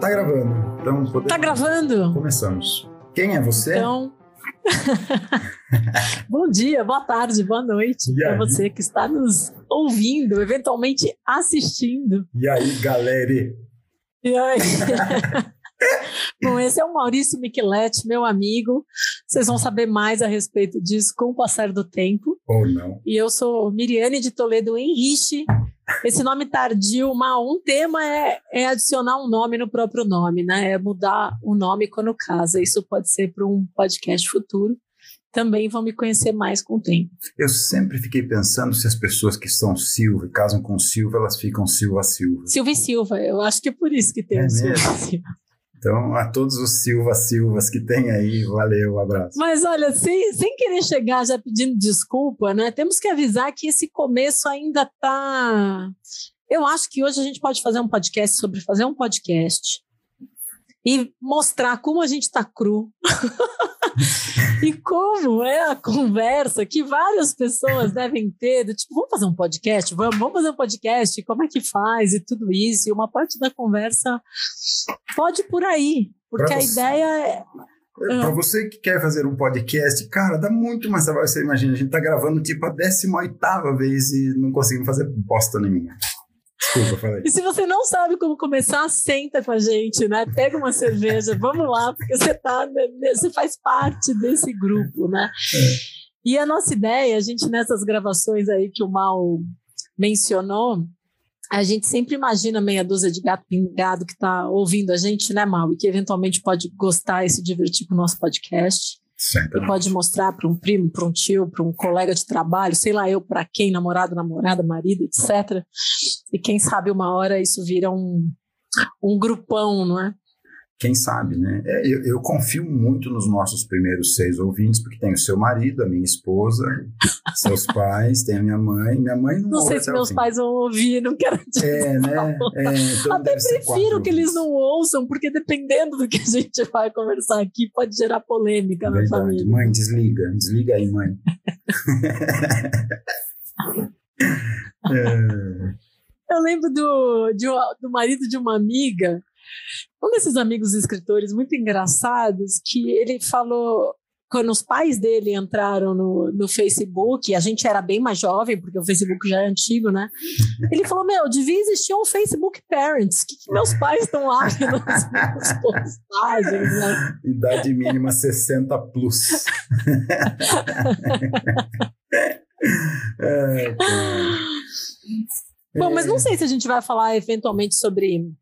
Tá gravando. Então, podemos... Tá gravando? Começamos. Quem é você? Então. Bom dia, boa tarde, boa noite para você que está nos ouvindo, eventualmente assistindo. E aí, galera? E aí? Bom, esse é o Maurício Micheletti, meu amigo. Vocês vão saber mais a respeito disso com o passar do tempo. Ou não. E eu sou Miriane de Toledo Henrique. Esse nome tardio, uma, um tema é, é, adicionar um nome no próprio nome, né? É mudar o nome quando casa. Isso pode ser para um podcast futuro. Também vão me conhecer mais com o tempo. Eu sempre fiquei pensando se as pessoas que são Silva e casam com Silva, elas ficam Silva Silva. Silva e Silva, eu acho que é por isso que tem é Silva Silva. Então, a todos os Silva Silvas que tem aí, valeu, um abraço. Mas olha, sem, sem querer chegar já pedindo desculpa, né? Temos que avisar que esse começo ainda tá. Eu acho que hoje a gente pode fazer um podcast sobre fazer um podcast e mostrar como a gente está cru. e como é a conversa que várias pessoas devem ter, do tipo, vamos fazer um podcast? Vamos, vamos fazer um podcast, como é que faz e tudo isso. E uma parte da conversa pode por aí, porque pra a você, ideia é. é Para você que quer fazer um podcast, cara, dá muito mais trabalho. Você imagina, a gente tá gravando tipo a 18 vez e não conseguimos fazer bosta nenhuma. Desculpa, falei. E se você não sabe como começar, senta com a gente, né? Pega uma cerveja, vamos lá, porque você tá, né, você faz parte desse grupo, né? É. E a nossa ideia, a gente nessas gravações aí que o Mal mencionou, a gente sempre imagina meia dúzia de gato pingado que está ouvindo a gente, né, Mal? E que eventualmente pode gostar e se divertir com o nosso podcast. Sempre. Pode mostrar para um primo, para um tio, para um colega de trabalho, sei lá eu para quem, namorado, namorada, marido, etc. E quem sabe uma hora isso vira um, um grupão, não é? Quem sabe, né? É, eu, eu, confio muito nos nossos primeiros seis ouvintes, porque tem o seu marido, a minha esposa, seus pais, tem a minha mãe. Minha mãe não Não sei se meus pais vão ouvir, não quero dizer. É, né? É, então Até prefiro que eles não ouçam, porque dependendo do que a gente vai conversar aqui, pode gerar polêmica Verdade. na família. Mãe, desliga, desliga aí, mãe. é. Eu lembro do, de, do marido de uma amiga um desses amigos escritores muito engraçados que ele falou quando os pais dele entraram no, no Facebook, a gente era bem mais jovem, porque o Facebook já é antigo, né? Ele falou: Meu, devia existir um Facebook Parents. O que, que meus pais estão lá nas minhas postagens? Né? Idade mínima 60 plus. é, Bom, mas não sei se a gente vai falar eventualmente sobre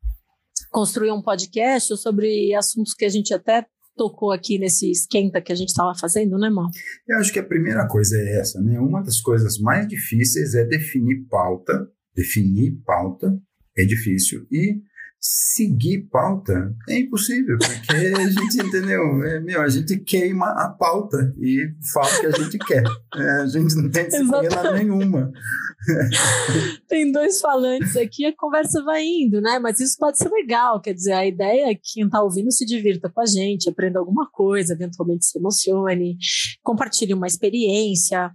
construir um podcast sobre assuntos que a gente até tocou aqui nesse esquenta que a gente estava fazendo, né, irmão? Eu acho que a primeira coisa é essa, né? Uma das coisas mais difíceis é definir pauta. Definir pauta é difícil. E seguir pauta é impossível, porque a gente, entendeu? É, meu, a gente queima a pauta e fala o que a gente quer. É, a gente não tem disciplina nenhuma. tem dois falantes aqui, a conversa vai indo, né? Mas isso pode ser legal, quer dizer, a ideia é que quem está ouvindo se divirta com a gente, aprenda alguma coisa, eventualmente se emocione, compartilhe uma experiência,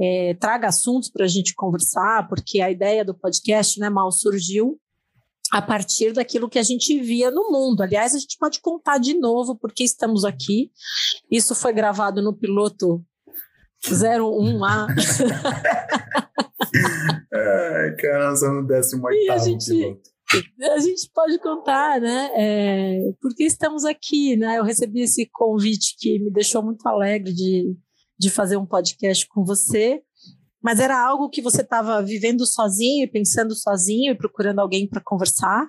é, traga assuntos para a gente conversar, porque a ideia do podcast, né, mal surgiu a partir daquilo que a gente via no mundo. Aliás, a gente pode contar de novo porque estamos aqui. Isso foi gravado no piloto 01A. Ai, cara, nós no 18 e a gente, piloto. A gente pode contar, né? É, porque estamos aqui, né? Eu recebi esse convite que me deixou muito alegre de, de fazer um podcast com você mas era algo que você estava vivendo sozinho e pensando sozinho e procurando alguém para conversar.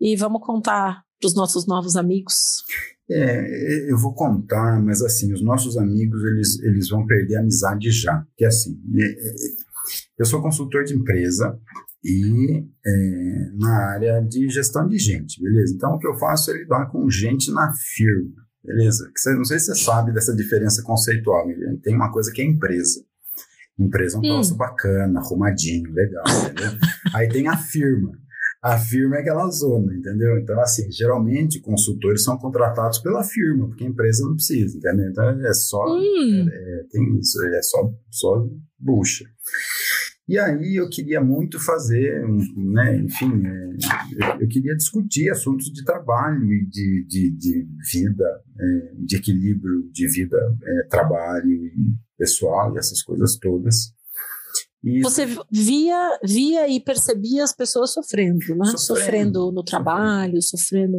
E vamos contar para os nossos novos amigos. É, eu vou contar, mas assim, os nossos amigos eles, eles vão perder a amizade já. Que é assim, eu sou consultor de empresa e é, na área de gestão de gente, beleza? Então o que eu faço é lidar com gente na firma, beleza? Não sei se você sabe dessa diferença conceitual, tem uma coisa que é empresa. Empresa é um troço bacana, arrumadinho, legal, entendeu? Aí tem a firma. A firma é aquela zona, entendeu? Então, assim, geralmente consultores são contratados pela firma, porque a empresa não precisa, entendeu? Então, é só. Hum. É, é, tem isso, é só, só bucha. E aí eu queria muito fazer, né, enfim, é, eu queria discutir assuntos de trabalho e de, de, de vida, é, de equilíbrio de vida, é, trabalho e pessoal e essas coisas todas. Isso. Você via, via e percebia as pessoas sofrendo, né? Sofrendo, sofrendo no trabalho, sofrendo.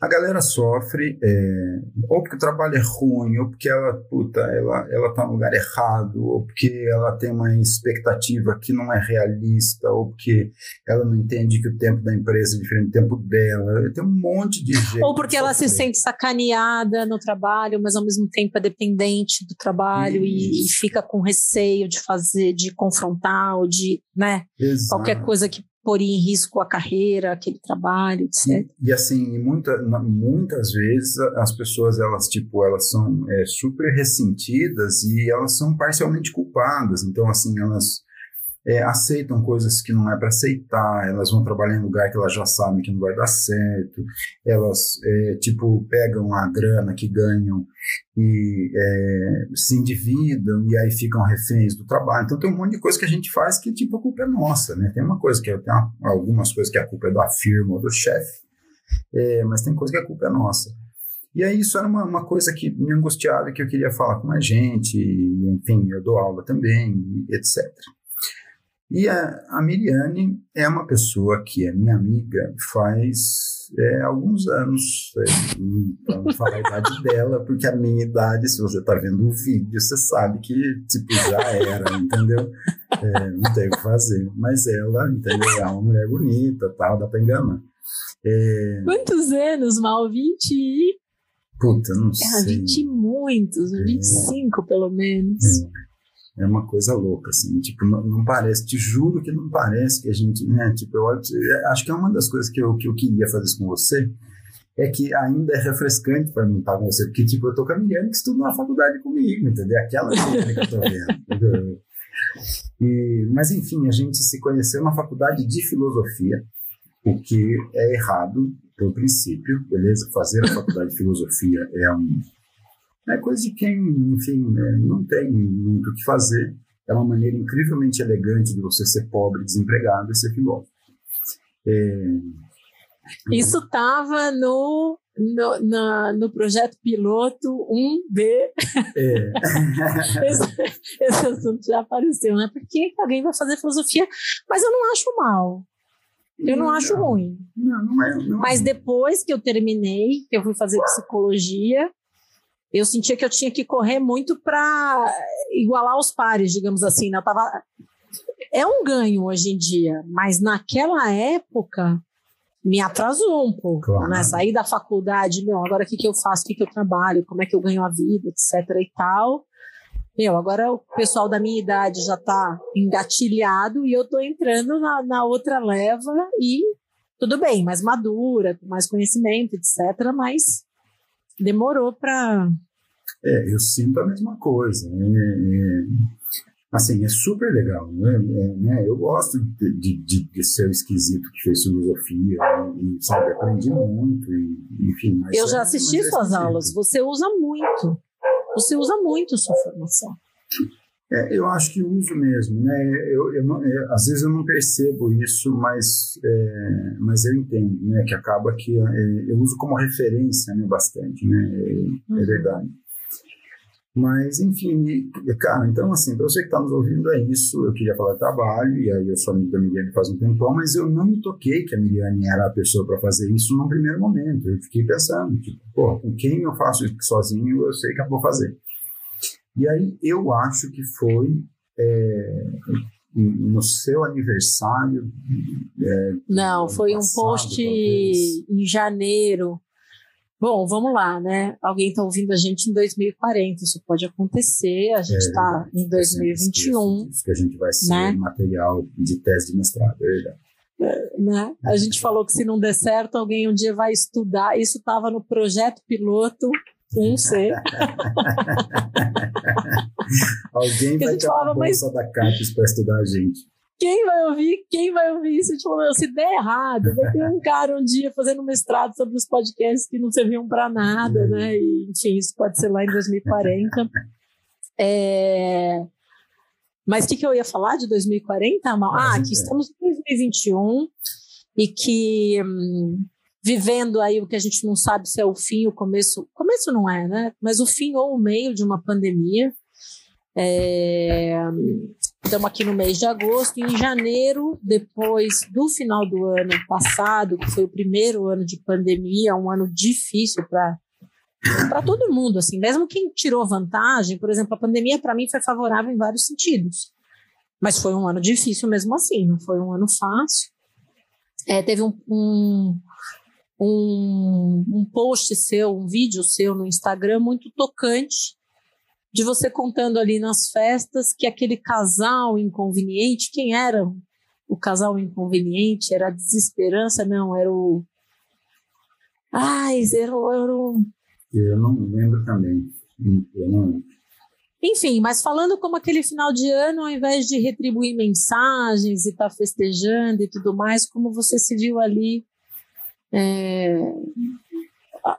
A galera sofre, é, ou porque o trabalho é ruim, ou porque ela, puta, ela, ela tá no lugar errado, ou porque ela tem uma expectativa que não é realista, ou porque ela não entende que o tempo da empresa é diferente do tempo dela. Tem um monte de gente. Ou porque ela se sente sacaneada no trabalho, mas ao mesmo tempo é dependente do trabalho e, e fica com receio de fazer, de confrontar frontal, de né, qualquer coisa que poria em risco a carreira, aquele trabalho, etc. E, e assim, muita, muitas vezes as pessoas elas tipo elas são é, super ressentidas e elas são parcialmente culpadas. Então assim elas é, aceitam coisas que não é para aceitar, elas vão trabalhar em lugar que elas já sabem que não vai dar certo, elas, é, tipo, pegam a grana que ganham e é, se endividam e aí ficam reféns do trabalho. Então tem um monte de coisa que a gente faz que, tipo, a culpa é nossa, né? Tem uma coisa que, tem uma, algumas coisas que a culpa é da firma ou do chefe, é, mas tem coisa que a culpa é nossa. E aí isso era uma, uma coisa que me angustiava que eu queria falar com a gente, enfim, eu dou aula também, etc. E a, a Miriane é uma pessoa que é minha amiga faz é, alguns anos, é, não falar a idade dela, porque a minha idade, se você está vendo o vídeo, você sabe que tipo, já era, entendeu? É, não tem o que fazer. Mas ela, entendeu? É uma mulher bonita, tal, dá para enganar. É... Quantos anos, Mal? 20? Puta, não é, sei. 20 muitos, 25 é. pelo menos. É é uma coisa louca, assim, tipo, não, não, parece, te juro que não parece que a gente, né, tipo, eu é, acho que é uma das coisas que eu, que eu queria fazer com você, é que ainda é refrescante para mim estar com você, porque, tipo, eu tô com a que estuda na faculdade comigo, entendeu? Aquela que eu tô vendo? E, mas, enfim, a gente se conheceu na faculdade de filosofia, o que é errado pelo princípio, beleza? Fazer a faculdade de filosofia é um é coisa de quem, enfim, né, não tem muito o que fazer. É uma maneira incrivelmente elegante de você ser pobre, desempregado e ser filósofo. É... Isso estava no, no, na, no projeto piloto 1B. É. esse, esse, assunto já apareceu, né? Por que alguém vai fazer filosofia? Mas eu não acho mal. Eu não, não acho ruim. Não, não é. Não é Mas depois que eu terminei, que eu fui fazer psicologia, eu sentia que eu tinha que correr muito para igualar os pares, digamos assim. Né? Eu tava... É um ganho hoje em dia, mas naquela época me atrasou um pouco. Claro. Né? Sair da faculdade, meu, agora o que, que eu faço, o que, que eu trabalho, como é que eu ganho a vida, etc. e tal. Meu, agora o pessoal da minha idade já está engatilhado e eu estou entrando na, na outra leva e tudo bem, mais madura, com mais conhecimento, etc. Mas demorou para. É, eu sinto a mesma coisa. É, é, assim, é super legal. Né? É, né? Eu gosto de, de, de, ser esquisito que fez filosofia e, sabe, aprendi muito. E, enfim, eu já é, assisti é suas aulas. Você usa muito. Você usa muito sua formação. É, eu acho que uso mesmo, né? Eu, eu não, é, às vezes eu não percebo isso, mas, é, mas eu entendo, né? Que acaba que é, eu uso como referência, né? Bastante, né? É, é uhum. verdade. Mas, enfim, cara, então, assim, para você que está nos ouvindo, é isso. Eu queria falar de trabalho, e aí eu sou amigo da Miriane faz um tempão, mas eu não me toquei que a Miriane era a pessoa para fazer isso num primeiro momento. Eu fiquei pensando, tipo, pô, com quem eu faço isso sozinho, eu sei que eu vou fazer. E aí eu acho que foi é, no seu aniversário. É, Não, foi passado, um post talvez. em janeiro. Bom, vamos lá, né? Alguém está ouvindo a gente em 2040, isso pode acontecer. A gente está é, em 2021. Isso que a gente vai ser né? material de tese de mestrado, é verdade. É, né? A gente falou que se não der certo, alguém um dia vai estudar. Isso estava no projeto piloto não sei. Alguém vai falava, uma bolsa mas... da CAPES para estudar a gente. Quem vai ouvir? Quem vai ouvir isso? Tipo, se der errado, vai ter um cara um dia fazendo mestrado sobre os podcasts que não serviam para nada, né? E, enfim, isso pode ser lá em 2040. É... Mas o que, que eu ia falar de 2040, Mal? Ah, que é. estamos em 2021 e que hum, vivendo aí o que a gente não sabe se é o fim, o começo. Começo não é, né? Mas o fim ou o meio de uma pandemia. É, estamos aqui no mês de agosto, e em janeiro, depois do final do ano passado, que foi o primeiro ano de pandemia, um ano difícil para para todo mundo, assim, mesmo quem tirou vantagem, por exemplo, a pandemia para mim foi favorável em vários sentidos, mas foi um ano difícil mesmo assim, não foi um ano fácil. É, teve um, um, um, um post seu, um vídeo seu no Instagram muito tocante, de você contando ali nas festas que aquele casal inconveniente, quem era o casal inconveniente? Era a desesperança? Não, era o. Ai, era, era o. Eu não lembro também. Eu não Enfim, mas falando como aquele final de ano, ao invés de retribuir mensagens e estar tá festejando e tudo mais, como você se viu ali é,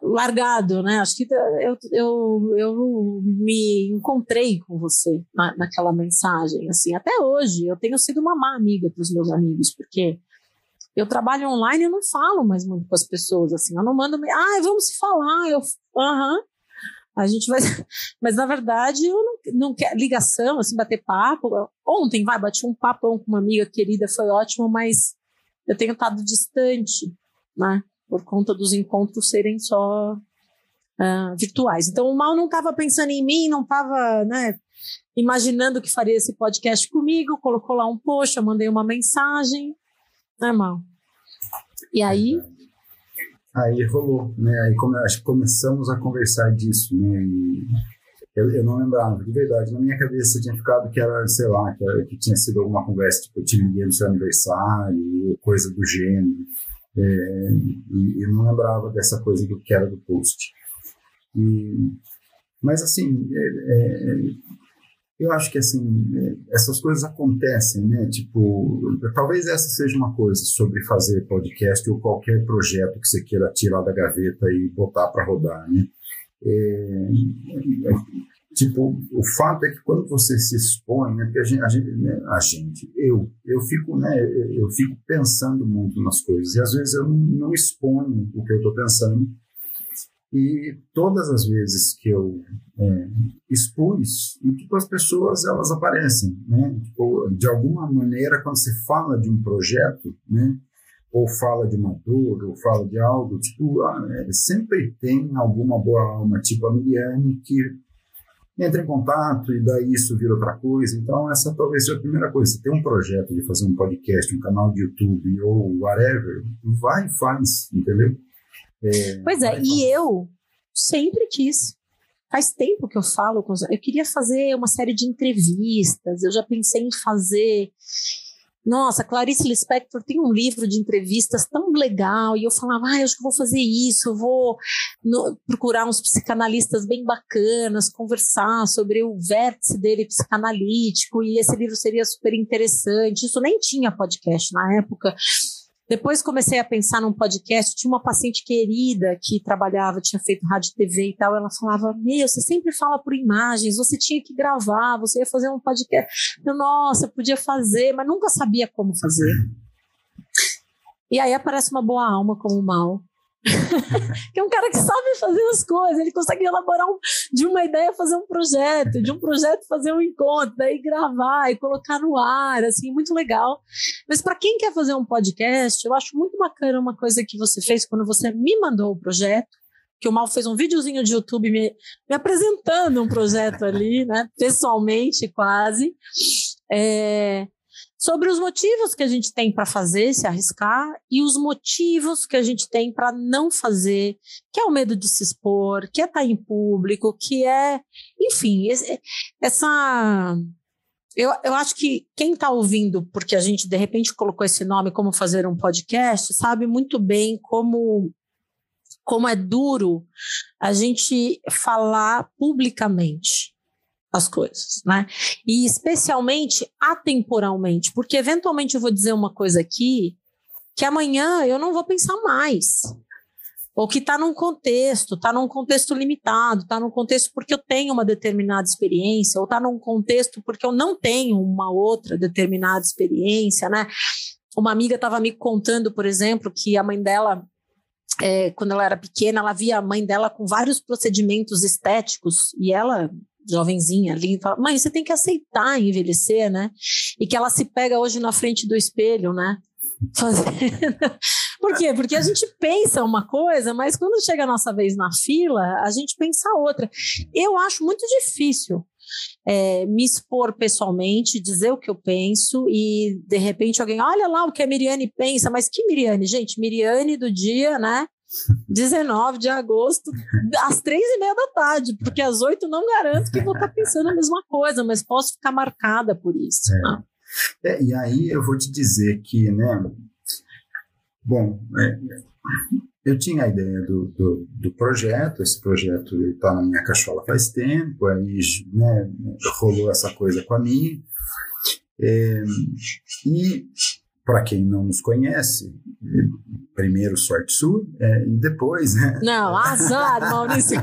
largado, né? Acho que eu, eu, eu me encontrei com você na, naquela mensagem, assim, até hoje eu tenho sido uma má amiga para os meus amigos, porque eu trabalho online e não falo mais muito com as pessoas, assim, eu não mando, ah, vamos se falar, eu, aham, a gente vai, mas na verdade eu não, não quero ligação, assim, bater papo, ontem, vai, bati um papão com uma amiga querida, foi ótimo, mas eu tenho estado distante, né, por conta dos encontros serem só uh, virtuais. Então o mal não estava pensando em mim, não estava, né, imaginando que faria esse podcast comigo, colocou lá um post, eu mandei uma mensagem, né, mal. E aí aí rolou, né? Aí come, acho que começamos a conversar disso, né? E eu, eu, não lembrava, de verdade. Na minha cabeça tinha ficado que era, sei lá, que, era, que tinha sido alguma conversa, tipo, eu te liguei no seu aniversário, coisa do gênero. É, e eu não lembrava dessa coisa do que era do post. E, mas, assim, é, é, eu acho que, assim, é, essas coisas acontecem, né? Tipo, talvez essa seja uma coisa sobre fazer podcast ou qualquer projeto que você queira tirar da gaveta e botar para rodar, né? É, Tipo, o fato é que quando você se expõe, né, porque a gente, a gente, né, a gente, eu, eu fico, né, eu fico pensando muito nas coisas e às vezes eu não, exponho o que eu estou pensando e todas as vezes que eu é, expus, tipo, as pessoas elas aparecem, né? Tipo, de alguma maneira, quando você fala de um projeto, né? Ou fala de uma dor, ou fala de algo, tipo, ah, é, sempre tem alguma boa alma, tipo a Miliane, que entra em contato e daí isso vira outra coisa. Então, essa talvez seja a primeira coisa. Você tem um projeto de fazer um podcast, um canal de YouTube ou whatever, vai e faz, entendeu? É, pois é, e eu sempre quis. Faz tempo que eu falo com os. Eu queria fazer uma série de entrevistas, eu já pensei em fazer nossa, Clarice Lispector tem um livro de entrevistas tão legal, e eu falava, ah, eu acho que vou fazer isso, vou no, procurar uns psicanalistas bem bacanas, conversar sobre o vértice dele psicanalítico, e esse livro seria super interessante. Isso nem tinha podcast na época. Depois comecei a pensar num podcast, tinha uma paciente querida que trabalhava, tinha feito rádio TV e tal, ela falava, meu, você sempre fala por imagens, você tinha que gravar, você ia fazer um podcast. Eu, nossa, podia fazer, mas nunca sabia como fazer. E aí aparece uma boa alma como mal, que é um cara que sabe fazer as coisas, ele consegue elaborar um, de uma ideia fazer um projeto, de um projeto fazer um encontro, daí gravar e colocar no ar, assim, muito legal. Mas para quem quer fazer um podcast, eu acho muito bacana uma coisa que você fez quando você me mandou o projeto, que o Mal fez um videozinho de YouTube me, me apresentando um projeto ali, né, pessoalmente quase. É, sobre os motivos que a gente tem para fazer, se arriscar, e os motivos que a gente tem para não fazer, que é o medo de se expor, que é estar tá em público, que é, enfim, essa. Eu, eu acho que quem está ouvindo, porque a gente de repente colocou esse nome como fazer um podcast, sabe muito bem como como é duro a gente falar publicamente as coisas, né? E especialmente atemporalmente, porque eventualmente eu vou dizer uma coisa aqui que amanhã eu não vou pensar mais. ou que está num contexto, está num contexto limitado, está num contexto porque eu tenho uma determinada experiência, ou está num contexto porque eu não tenho uma outra determinada experiência, né? Uma amiga estava me contando, por exemplo, que a mãe dela, é, quando ela era pequena, ela via a mãe dela com vários procedimentos estéticos e ela jovenzinha ali, fala, mãe, você tem que aceitar envelhecer, né? E que ela se pega hoje na frente do espelho, né? Fazendo por quê? Porque a gente pensa uma coisa, mas quando chega a nossa vez na fila, a gente pensa outra. Eu acho muito difícil é, me expor pessoalmente, dizer o que eu penso e de repente alguém, olha lá o que a Miriane pensa, mas que Miriane? Gente, Miriane do dia, né? 19 de agosto, às três e meia da tarde, porque às oito não garanto que vou estar pensando a mesma coisa, mas posso ficar marcada por isso. É. Né? É, e aí eu vou te dizer que, né, Bom, é, eu tinha a ideia do, do, do projeto, esse projeto está na minha cachola faz tempo, aí né, rolou essa coisa com a minha. É, e para quem não nos conhece, primeiro sorte sua é, e depois, né? Não, azar, Maurício.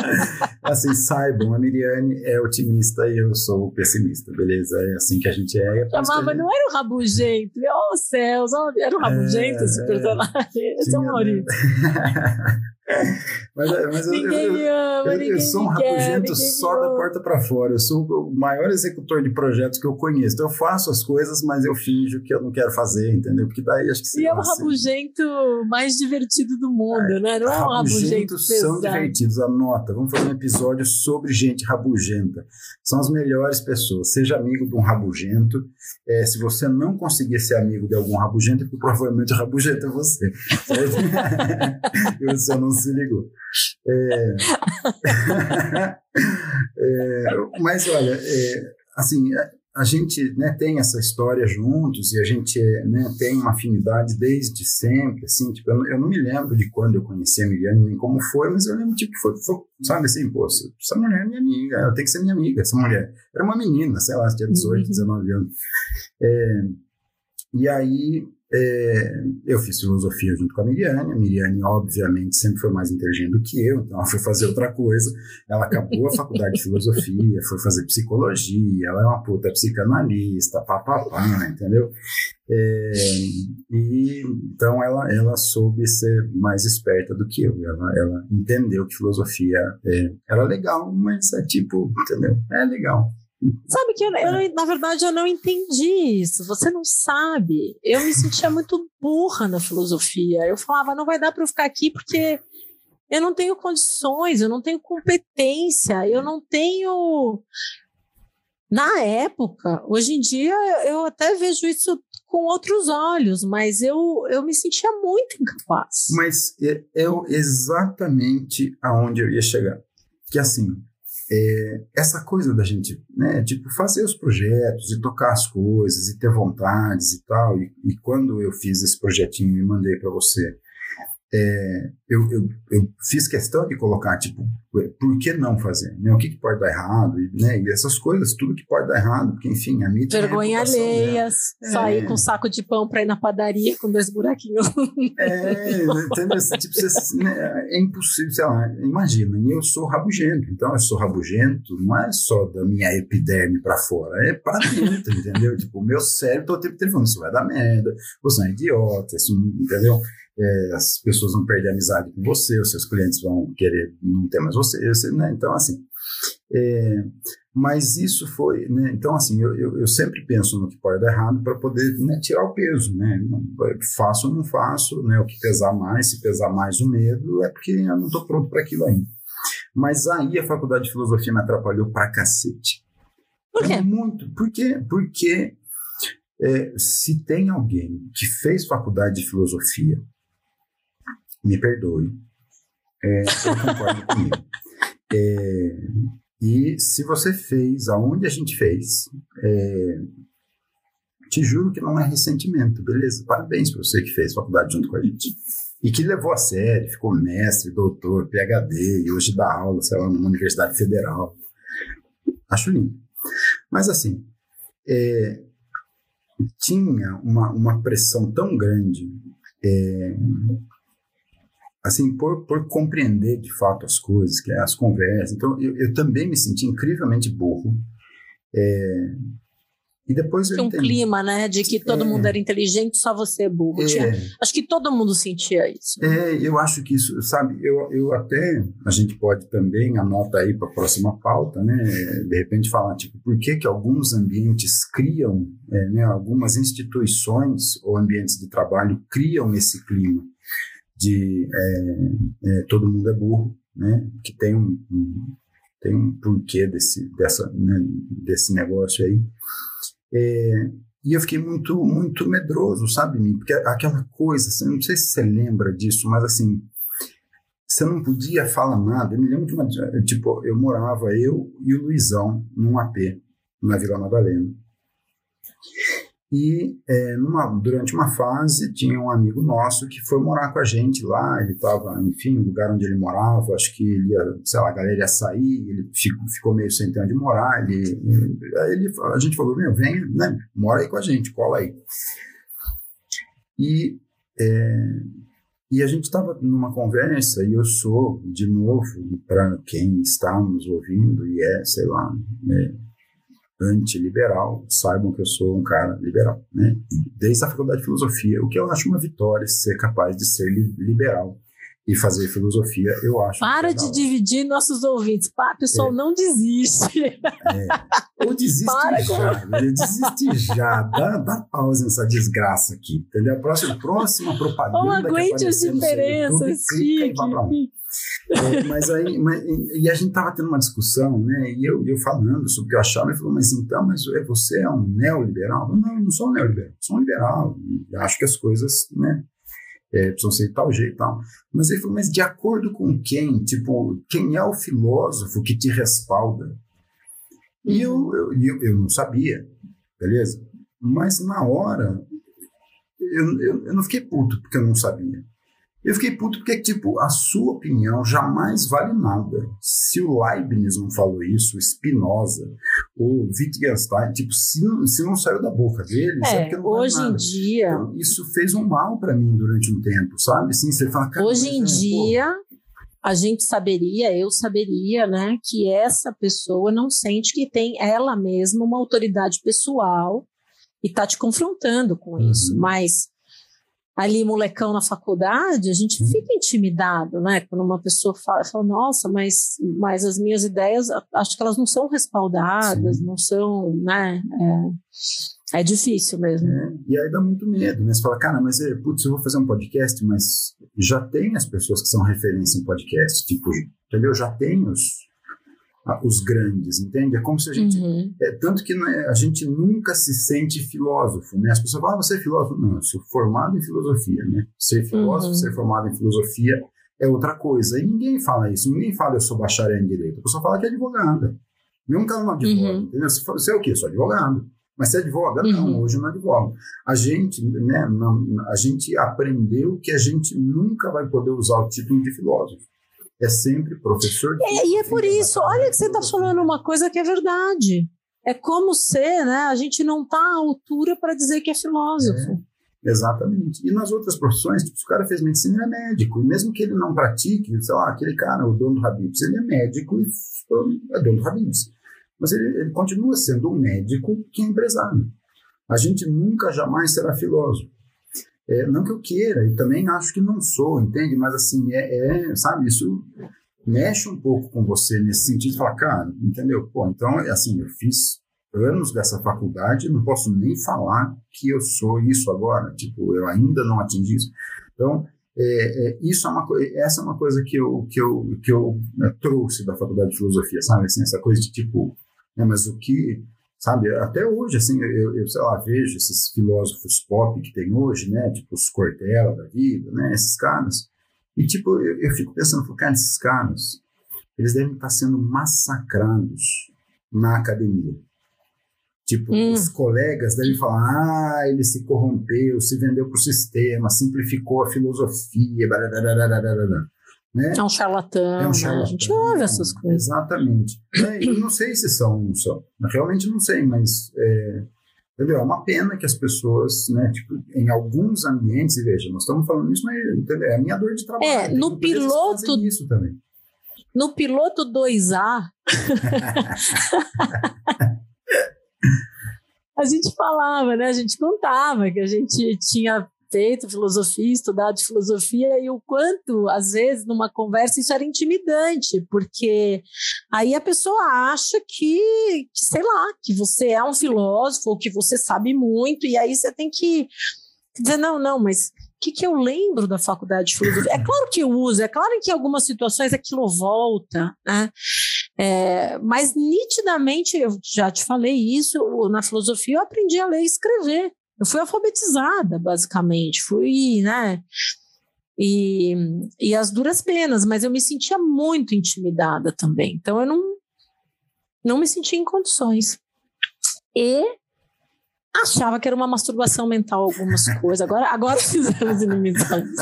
assim, saibam, a Miriane é otimista e eu sou pessimista, beleza? É assim que a gente é. é Chamava, gente... não era o rabugento, oh céus, era o rabugento é, esse personagem, esse é o Maurício. mas, mas ninguém eu, eu, ama, eu, eu sou um rabugento só da porta para fora. Eu sou o maior executor de projetos que eu conheço. Então eu faço as coisas, mas eu finjo que eu não quero fazer, entendeu? Porque daí acho que E é o rabugento mais divertido do mundo, é, né? Não é um rabugento são divertidos. Anota, vamos fazer um episódio sobre gente rabugenta. São as melhores pessoas. Seja amigo de um rabugento. É, se você não conseguir ser amigo de algum rabugento, é porque provavelmente o rabugento é você. você não se ligou. É... é... mas olha, é, assim, a gente né, tem essa história juntos e a gente né, tem uma afinidade desde sempre, assim, tipo, eu, não, eu não me lembro de quando eu conheci a Miriam, nem como foi, mas eu lembro tipo, foi, foi sabe assim, pô, essa mulher é minha amiga, ela tem que ser minha amiga, essa mulher. Era uma menina, sei lá, tinha 18, 19 uhum. anos. É, e aí é, eu fiz filosofia junto com a Miriane. A Miriane, obviamente, sempre foi mais inteligente do que eu, então ela foi fazer outra coisa. Ela acabou a faculdade de filosofia, foi fazer psicologia, ela é uma puta psicanalista, papapá, entendeu? É, e então ela, ela soube ser mais esperta do que eu. Ela, ela entendeu que filosofia é, era legal, mas é tipo, entendeu? É legal. Sabe que eu, eu, na verdade, eu não entendi isso. Você não sabe. Eu me sentia muito burra na filosofia. Eu falava, não vai dar para eu ficar aqui porque eu não tenho condições, eu não tenho competência, eu não tenho. Na época, hoje em dia, eu até vejo isso com outros olhos, mas eu, eu me sentia muito incapaz. Mas é, é exatamente aonde eu ia chegar. Que assim, é, essa coisa da gente, né, tipo, fazer os projetos e tocar as coisas e ter vontades e tal. E, e quando eu fiz esse projetinho e mandei para você, é, eu, eu, eu, fiz questão de colocar, tipo, por que não fazer? Né? O que, que pode dar errado? E, né? e essas coisas, tudo que pode dar errado, porque, enfim, a mídia. É Vergonha alheias, né? sair é. com um saco de pão para ir na padaria com dois buraquinhos. É, entendeu? tipo, você, né, é impossível, sei lá, imagina, eu sou rabugento, então eu sou rabugento, não é só da minha epiderme para fora, é para dentro, entendeu? Tipo, o meu cérebro todo tempo telefone, isso vai dar merda, você é um idiota, isso, entendeu? É, as pessoas vão perder a amizade com você, os seus clientes vão querer não ter mais você, você né? Então, assim, é, mas isso foi, né? Então, assim, eu, eu, eu, sempre penso no que pode dar errado para poder né, tirar o peso, né? Não, faço ou não faço, né? O que pesar mais, se pesar mais o medo, é porque eu não estou pronto para aquilo ainda. Mas aí a faculdade de filosofia me atrapalhou pra cacete. Por quê? É muito. Por quê? Porque é, se tem alguém que fez faculdade de filosofia me perdoe, é, eu concordo comigo. É, e se você fez aonde a gente fez, é, te juro que não é ressentimento, beleza? Parabéns para você que fez faculdade junto com a gente. E que levou a sério, ficou mestre, doutor, PhD, e hoje dá aula, sei lá, numa universidade federal. Acho lindo. Mas assim, é, tinha uma, uma pressão tão grande é, assim, por, por compreender de fato as coisas, que é as conversas. Então, eu, eu também me senti incrivelmente burro. É, e depois Tinha um entendi. clima, né? De que todo é. mundo era inteligente, só você é burro. É. Tinha, acho que todo mundo sentia isso. É, eu acho que isso, sabe, eu, eu até, a gente pode também, anota aí para a próxima pauta, né? De repente falar, tipo, por que que alguns ambientes criam, é, né, algumas instituições ou ambientes de trabalho criam esse clima de é, é, todo mundo é burro, né? Que tem um, um tem um porquê desse, dessa, né, desse negócio aí. É, e eu fiquei muito, muito medroso, sabe, Porque aquela coisa, assim, não sei se você lembra disso, mas assim, você não podia falar nada. Eu me lembro de uma. Tipo, eu morava, eu e o Luizão, num AP, na Vila Madalena. E é, numa, durante uma fase tinha um amigo nosso que foi morar com a gente lá. Ele estava, enfim, no lugar onde ele morava. Acho que ele ia, sei lá, a galera ia sair. Ele ficou, ficou meio sem ter onde morar. Ele, ele, a gente falou: Meu, vem, né, mora aí com a gente, cola aí. E, é, e a gente estava numa conversa. E eu sou, de novo, para quem está nos ouvindo e é, sei lá, é, antiliberal, saibam que eu sou um cara liberal, né? Desde a faculdade de filosofia, o que eu acho uma vitória ser capaz de ser liberal e fazer filosofia, eu acho. Para de dividir nossos ouvintes. Pá, pessoal, é. não desiste. É. Ou desiste Para já. Com... Desiste já. Dá, dá pausa nessa desgraça aqui. Entendeu? A próxima, próxima propaganda. Não aguente as diferenças, Chique. É, mas aí, mas, e a gente tava tendo uma discussão, né? E eu, eu falando sobre o que eu achava, ele falou, mas então, mas é, você é um neoliberal? Eu, não, eu não sou um neoliberal, sou um liberal. Acho que as coisas, né? É, precisam ser de tal jeito e tal. Mas ele falou, mas de acordo com quem? Tipo, quem é o filósofo que te respalda? E eu, eu, eu, eu não sabia, beleza? Mas na hora, eu, eu, eu não fiquei puto porque eu não sabia. Eu fiquei puto porque, tipo, a sua opinião jamais vale nada. Se o Leibniz não falou isso, o Spinoza, o Wittgenstein, tipo, se, se não saiu da boca dele, é, não hoje vale em dia. Então, isso fez um mal para mim durante um tempo, sabe? Assim, você fala, hoje em é, dia. Pô, a gente saberia, eu saberia, né, que essa pessoa não sente que tem ela mesma uma autoridade pessoal e está te confrontando com uhum. isso. Mas ali molecão na faculdade, a gente uhum. fica intimidado, né? Quando uma pessoa fala, fala, nossa, mas, mas as minhas ideias, acho que elas não são respaldadas, Sim. não são, né? É, é difícil mesmo. É, e aí dá muito medo, né? Você fala, cara, mas, é, putz, eu vou fazer um podcast, mas já tem as pessoas que são referência em podcast, tipo, entendeu? Já tem os, os grandes, entende? É como se a gente. Uhum. É, tanto que é, a gente nunca se sente filósofo, né? As pessoas falam, ah, você é filósofo? Não, eu sou formado em filosofia, né? Ser filósofo, uhum. ser formado em filosofia é outra coisa. E ninguém fala isso, ninguém fala eu sou bacharel em direito. A pessoa fala que é advogada. Que ela não advoga, uhum. entendeu? Você, fala, você é o quê? Eu sou advogado. Mas você advoga? Uhum. Não, hoje eu não advogo. A gente, né, não, a gente aprendeu que a gente nunca vai poder usar o título de filósofo é sempre professor. De é, e é por isso, olha que você está falando uma coisa que é verdade. É como ser, né? A gente não está à altura para dizer que é filósofo. É, exatamente. E nas outras profissões, tipo, se o cara fez medicina, ele é médico. E mesmo que ele não pratique, sei lá, aquele cara, o dono do Habibs, ele é médico e é dono do Habibs. Mas ele, ele continua sendo um médico que é empresário. A gente nunca, jamais será filósofo. É, não que eu queira, e também acho que não sou, entende? Mas assim, é, é, sabe, isso mexe um pouco com você nesse sentido, falar, cara, entendeu? Pô, então, assim, eu fiz anos dessa faculdade, não posso nem falar que eu sou isso agora, tipo, eu ainda não atingi isso. Então, é, é, isso é uma essa é uma coisa que eu que eu que eu né, trouxe da faculdade de filosofia, sabe? Assim, essa coisa de tipo, né, mas o que sabe? Até hoje, assim, eu, eu, sei lá, vejo esses filósofos pop que tem hoje, né? Tipo os Cortella da vida, né? Esses caras. E, tipo, eu, eu fico pensando, cara, esses caras, eles devem estar sendo massacrados na academia. Tipo, hum. os colegas devem falar, ah, ele se corrompeu, se vendeu para o sistema, simplificou a filosofia, blá, blá, blá, blá, blá, blá. Né? É um charlatão. É um charlatão. Né? A gente ouve essas coisas. Exatamente. É, eu não sei se são, são. Realmente não sei, mas é, Entendeu? É uma pena que as pessoas, né, tipo, em alguns ambientes, e veja, nós estamos falando isso, mas entendeu? é a minha dor de trabalho. É, no piloto. Isso também. No piloto 2A, a gente falava, né? A gente contava que a gente tinha feito filosofia, estudado filosofia e o quanto, às vezes, numa conversa isso era intimidante, porque aí a pessoa acha que, que sei lá, que você é um filósofo, que você sabe muito, e aí você tem que dizer, não, não, mas o que, que eu lembro da faculdade de filosofia? É claro que eu uso, é claro que em algumas situações aquilo volta, né? É, mas nitidamente, eu já te falei isso, na filosofia eu aprendi a ler e escrever. Eu fui alfabetizada, basicamente. Fui, né? E, e as duras penas, mas eu me sentia muito intimidada também. Então eu não, não me sentia em condições. E achava que era uma masturbação mental algumas coisas. Agora, agora fizemos inimizades.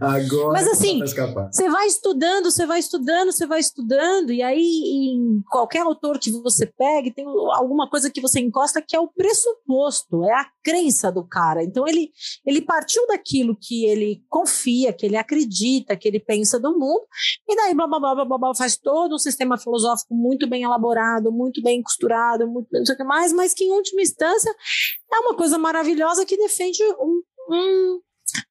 agora Mas assim, você vai estudando, você vai estudando, você vai estudando, e aí em qualquer autor que você pegue, tem alguma coisa que você encosta que é o pressuposto, é a crença do cara. Então ele, ele partiu daquilo que ele confia, que ele acredita, que ele pensa do mundo, e daí blá blá blá blá blá, blá faz todo um sistema filosófico muito bem elaborado, muito bem costurado, muito não sei o que mais, mas que em última instância é uma coisa maravilhosa que defende um, um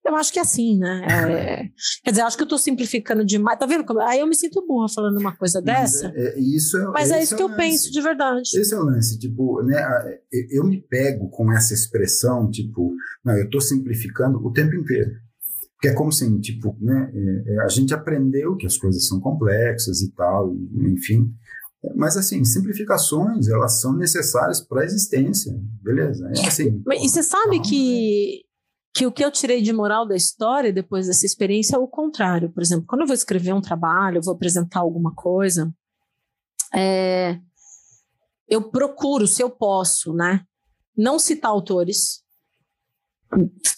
eu acho que é assim, né? É, quer dizer, acho que eu estou simplificando demais. Tá vendo? Aí eu me sinto burra falando uma coisa dessa. É, é, isso é, mas é isso é que eu lance. penso de verdade. Esse é o lance. Tipo, né, eu me pego com essa expressão, tipo, não, eu estou simplificando o tempo inteiro. Porque é como assim, tipo, né, é, a gente aprendeu que as coisas são complexas e tal, enfim. Mas, assim, simplificações, elas são necessárias para a existência, beleza? É assim. E você sabe que, que o que eu tirei de moral da história depois dessa experiência é o contrário. Por exemplo, quando eu vou escrever um trabalho, eu vou apresentar alguma coisa, é, eu procuro, se eu posso, né, não citar autores.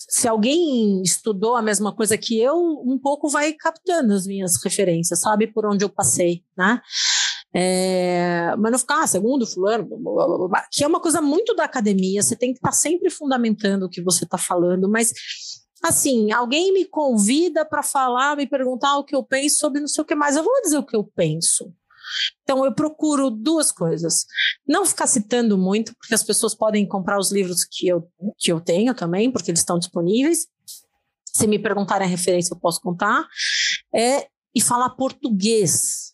Se alguém estudou a mesma coisa que eu, um pouco vai captando as minhas referências, sabe por onde eu passei, né? É, mas não ficar, ah, segundo fulano, blá, blá, blá, que é uma coisa muito da academia, você tem que estar tá sempre fundamentando o que você está falando, mas assim, alguém me convida para falar, me perguntar o que eu penso sobre não sei o que mais, eu vou dizer o que eu penso. Então eu procuro duas coisas. Não ficar citando muito, porque as pessoas podem comprar os livros que eu, que eu tenho também, porque eles estão disponíveis. Se me perguntarem a referência, eu posso contar. É, e falar português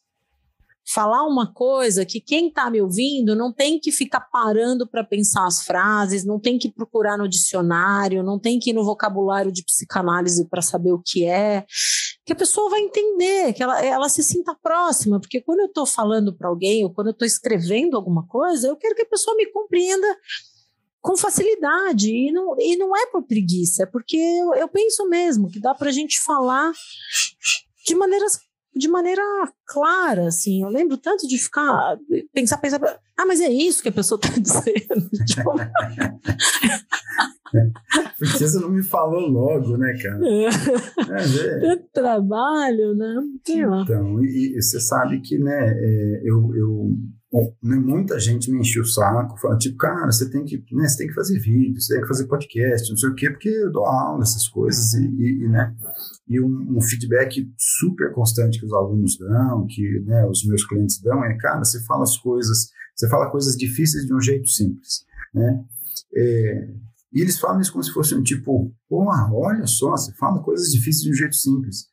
falar uma coisa que quem está me ouvindo não tem que ficar parando para pensar as frases, não tem que procurar no dicionário, não tem que ir no vocabulário de psicanálise para saber o que é, que a pessoa vai entender, que ela, ela se sinta próxima, porque quando eu estou falando para alguém ou quando eu estou escrevendo alguma coisa, eu quero que a pessoa me compreenda com facilidade, e não, e não é por preguiça, é porque eu, eu penso mesmo que dá para a gente falar de maneiras de maneira clara, assim. Eu lembro tanto de ficar, pensar, pensar, ah, mas é isso que a pessoa está dizendo. Tipo, Porque você não me falou logo, né, cara? É. É, é. trabalho, né? Então, e, e, você sabe que, né, é, eu, eu né, muita gente me encheu o saco, falando, tipo, cara, você tem que, né, você tem que fazer vídeo, você tem que fazer podcast, não sei o quê, porque eu dou aula, essas coisas, e, e, e né, e um, um, feedback super constante que os alunos dão, que né, os meus clientes dão, é, cara, você fala as coisas, você fala coisas difíceis de um jeito simples, né, é, e eles falam isso como se fosse um tipo, porra, olha só, você fala coisas difíceis de um jeito simples.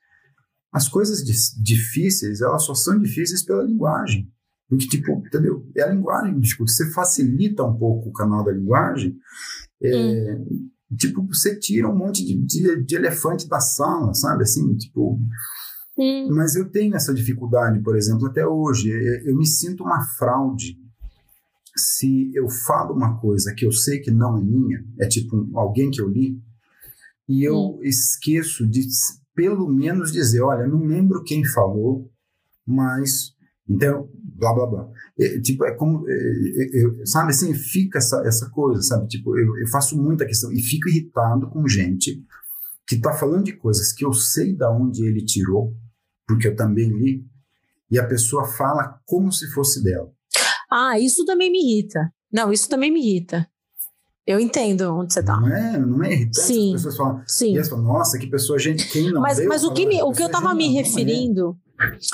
As coisas difíceis, elas só são difíceis pela linguagem. Porque, tipo, entendeu? É a linguagem, tipo, você facilita um pouco o canal da linguagem, é, tipo, você tira um monte de, de, de, elefante da sala, sabe? Assim, tipo. Mas eu tenho essa dificuldade, por exemplo, até hoje. Eu, eu me sinto uma fraude se eu falo uma coisa que eu sei que não é minha, é tipo alguém que eu li, e eu hum. esqueço de pelo menos dizer, olha, não lembro quem falou, mas então, blá blá blá. É, tipo, é como, é, é, sabe assim, fica essa, essa coisa, sabe? Tipo, eu, eu faço muita questão e fico irritado com gente que está falando de coisas que eu sei da onde ele tirou, porque eu também li, e a pessoa fala como se fosse dela. Ah, isso também me irrita. Não, isso também me irrita. Eu entendo onde você está. Não é, não é irritante? Sim. As pessoas falam, Sim. e as nossa, que pessoa gente, quem não Mas, mas o que, me, o "Essa que eu é estava me genial", não é? referindo,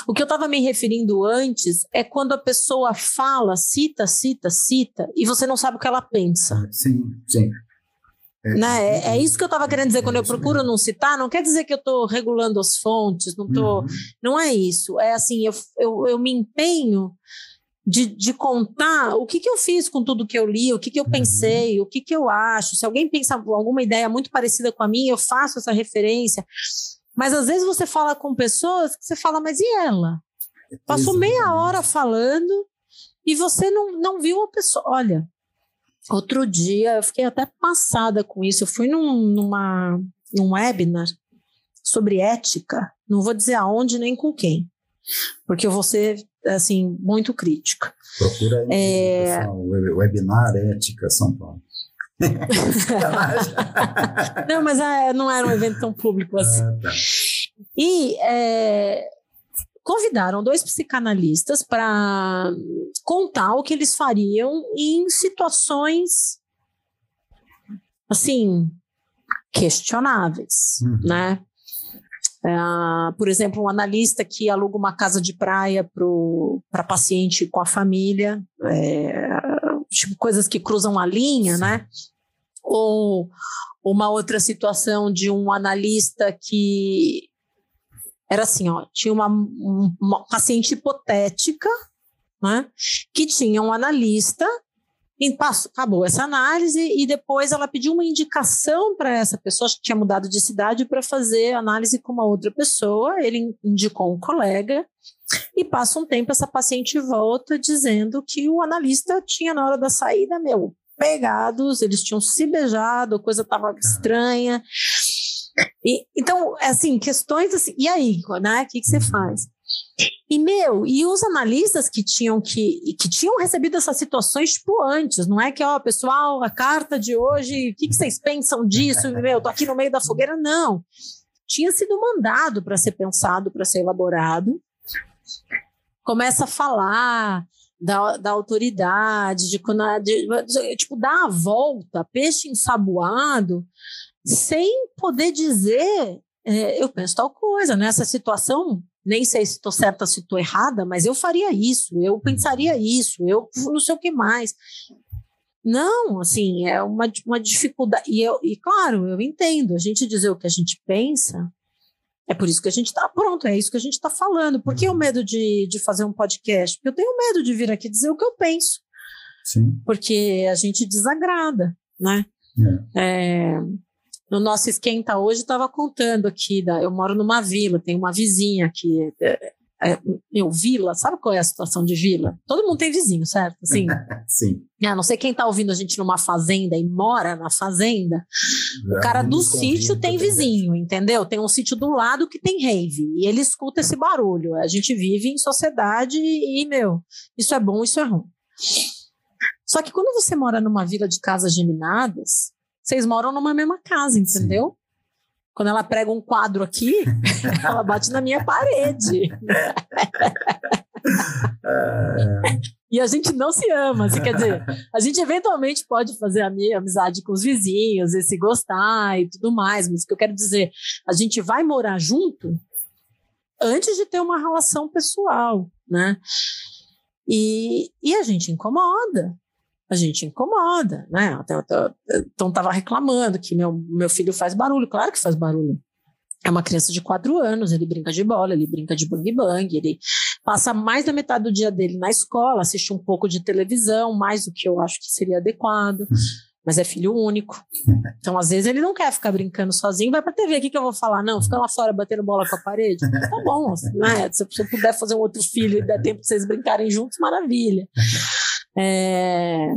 o que eu estava me referindo antes é quando a pessoa fala, cita, cita, cita, e você não sabe o que ela pensa. Sim, sim. É, Né? É, é isso que eu estava querendo dizer quando eu procuro não citar. Não quer dizer que eu estou regulando as fontes, não tô, Uhum. não é isso. É assim, eu, eu, eu me empenho de, de contar o que, que eu fiz com tudo que eu li, o que, que eu Uhum. pensei, o que, que eu acho. Se alguém pensa alguma ideia muito parecida com a minha, eu faço essa referência. Mas às vezes você fala com pessoas que você fala, mas e ela? Passou meia hora falando e você não, não viu a pessoa. Olha, outro dia eu fiquei até passada com isso. Eu fui num, numa, num webinar sobre ética. Não vou dizer aonde nem com quem, porque eu vou ser assim muito crítica. Procura aí, É. webinar ética São Paulo. Não, mas é, não era um evento tão público assim. Ah, tá. E é, convidaram dois psicanalistas para contar o que eles fariam em situações assim questionáveis, Uhum. né? Ah, por exemplo, um analista que aluga uma casa de praia para paciente com a família, é, tipo coisas que cruzam a linha, né? Ou uma outra situação de um analista que era assim, ó, tinha uma, um- uma paciente hipotética, né, que tinha um analista, e passou, acabou essa análise e depois ela pediu uma indicação para essa pessoa, acho que tinha mudado de cidade para fazer análise com uma outra pessoa, ele indicou um colega e passa um tempo essa paciente volta dizendo que o analista tinha na hora da saída, meu, pegados, eles tinham se beijado, a coisa estava estranha. E, então, assim, questões assim, e aí, né? O que, que você faz? E, meu, e os analistas que tinham que, que tinham recebido essas situações, tipo, antes, não é que, ó, pessoal, a carta de hoje, o que, que vocês pensam disso? Meu, tô aqui no meio da fogueira, não. Tinha sido mandado para ser pensado, para ser elaborado. Começa a falar da, da autoridade, de, de, de- tipo, dar a volta, peixe ensaboado, sem poder dizer, é, eu penso tal coisa, nessa situação, nem sei se estou certa, se estou errada, mas eu faria isso, eu pensaria isso, eu não sei o que mais. Não, assim, é uma, uma dificuldade. E, eu, e claro, eu entendo, a gente dizer o que a gente pensa, é por isso que a gente está pronto, é isso que a gente está falando. Por que o medo de, de fazer um podcast? Porque eu tenho medo de vir aqui dizer o que eu penso, Sim. porque a gente desagrada, né? É, no nosso esquenta hoje, estava contando aqui, da, eu moro numa vila, tem uma vizinha aqui, é, é, meu, vila, sabe qual é a situação de vila? Todo mundo tem vizinho, certo? Assim, Sim. ah, não sei quem está ouvindo a gente numa fazenda e mora na fazenda, o cara do sítio tem vizinho, entendeu? Tem um sítio do lado que tem rave e ele escuta esse barulho. A gente vive em sociedade e, meu, isso é bom, isso é ruim. Só que quando você mora numa vila de casas geminadas, vocês moram numa mesma casa, entendeu? Quando ela prega um quadro aqui, ela bate na minha parede. E a gente não se ama, assim, quer dizer, a gente eventualmente pode fazer ami- amizade com os vizinhos e se gostar e tudo mais, mas o que eu quero dizer, a gente vai morar junto antes de ter uma relação pessoal, né? E, e a gente incomoda, a gente incomoda, né? Até, até, então tava reclamando que meu, meu filho faz barulho, claro que faz barulho. É uma criança de quatro anos, ele brinca de bola, ele brinca de bang bang, ele passa mais da metade do dia dele na escola, assiste um pouco de televisão, mais do que eu acho que seria adequado, mas é filho único. Então, às vezes, ele não quer ficar brincando sozinho, vai pra TV, o que, que eu vou falar? Não, fica lá fora batendo bola com a parede. Tá bom, né? Se eu puder fazer um outro filho e der tempo de vocês brincarem juntos, maravilha. É...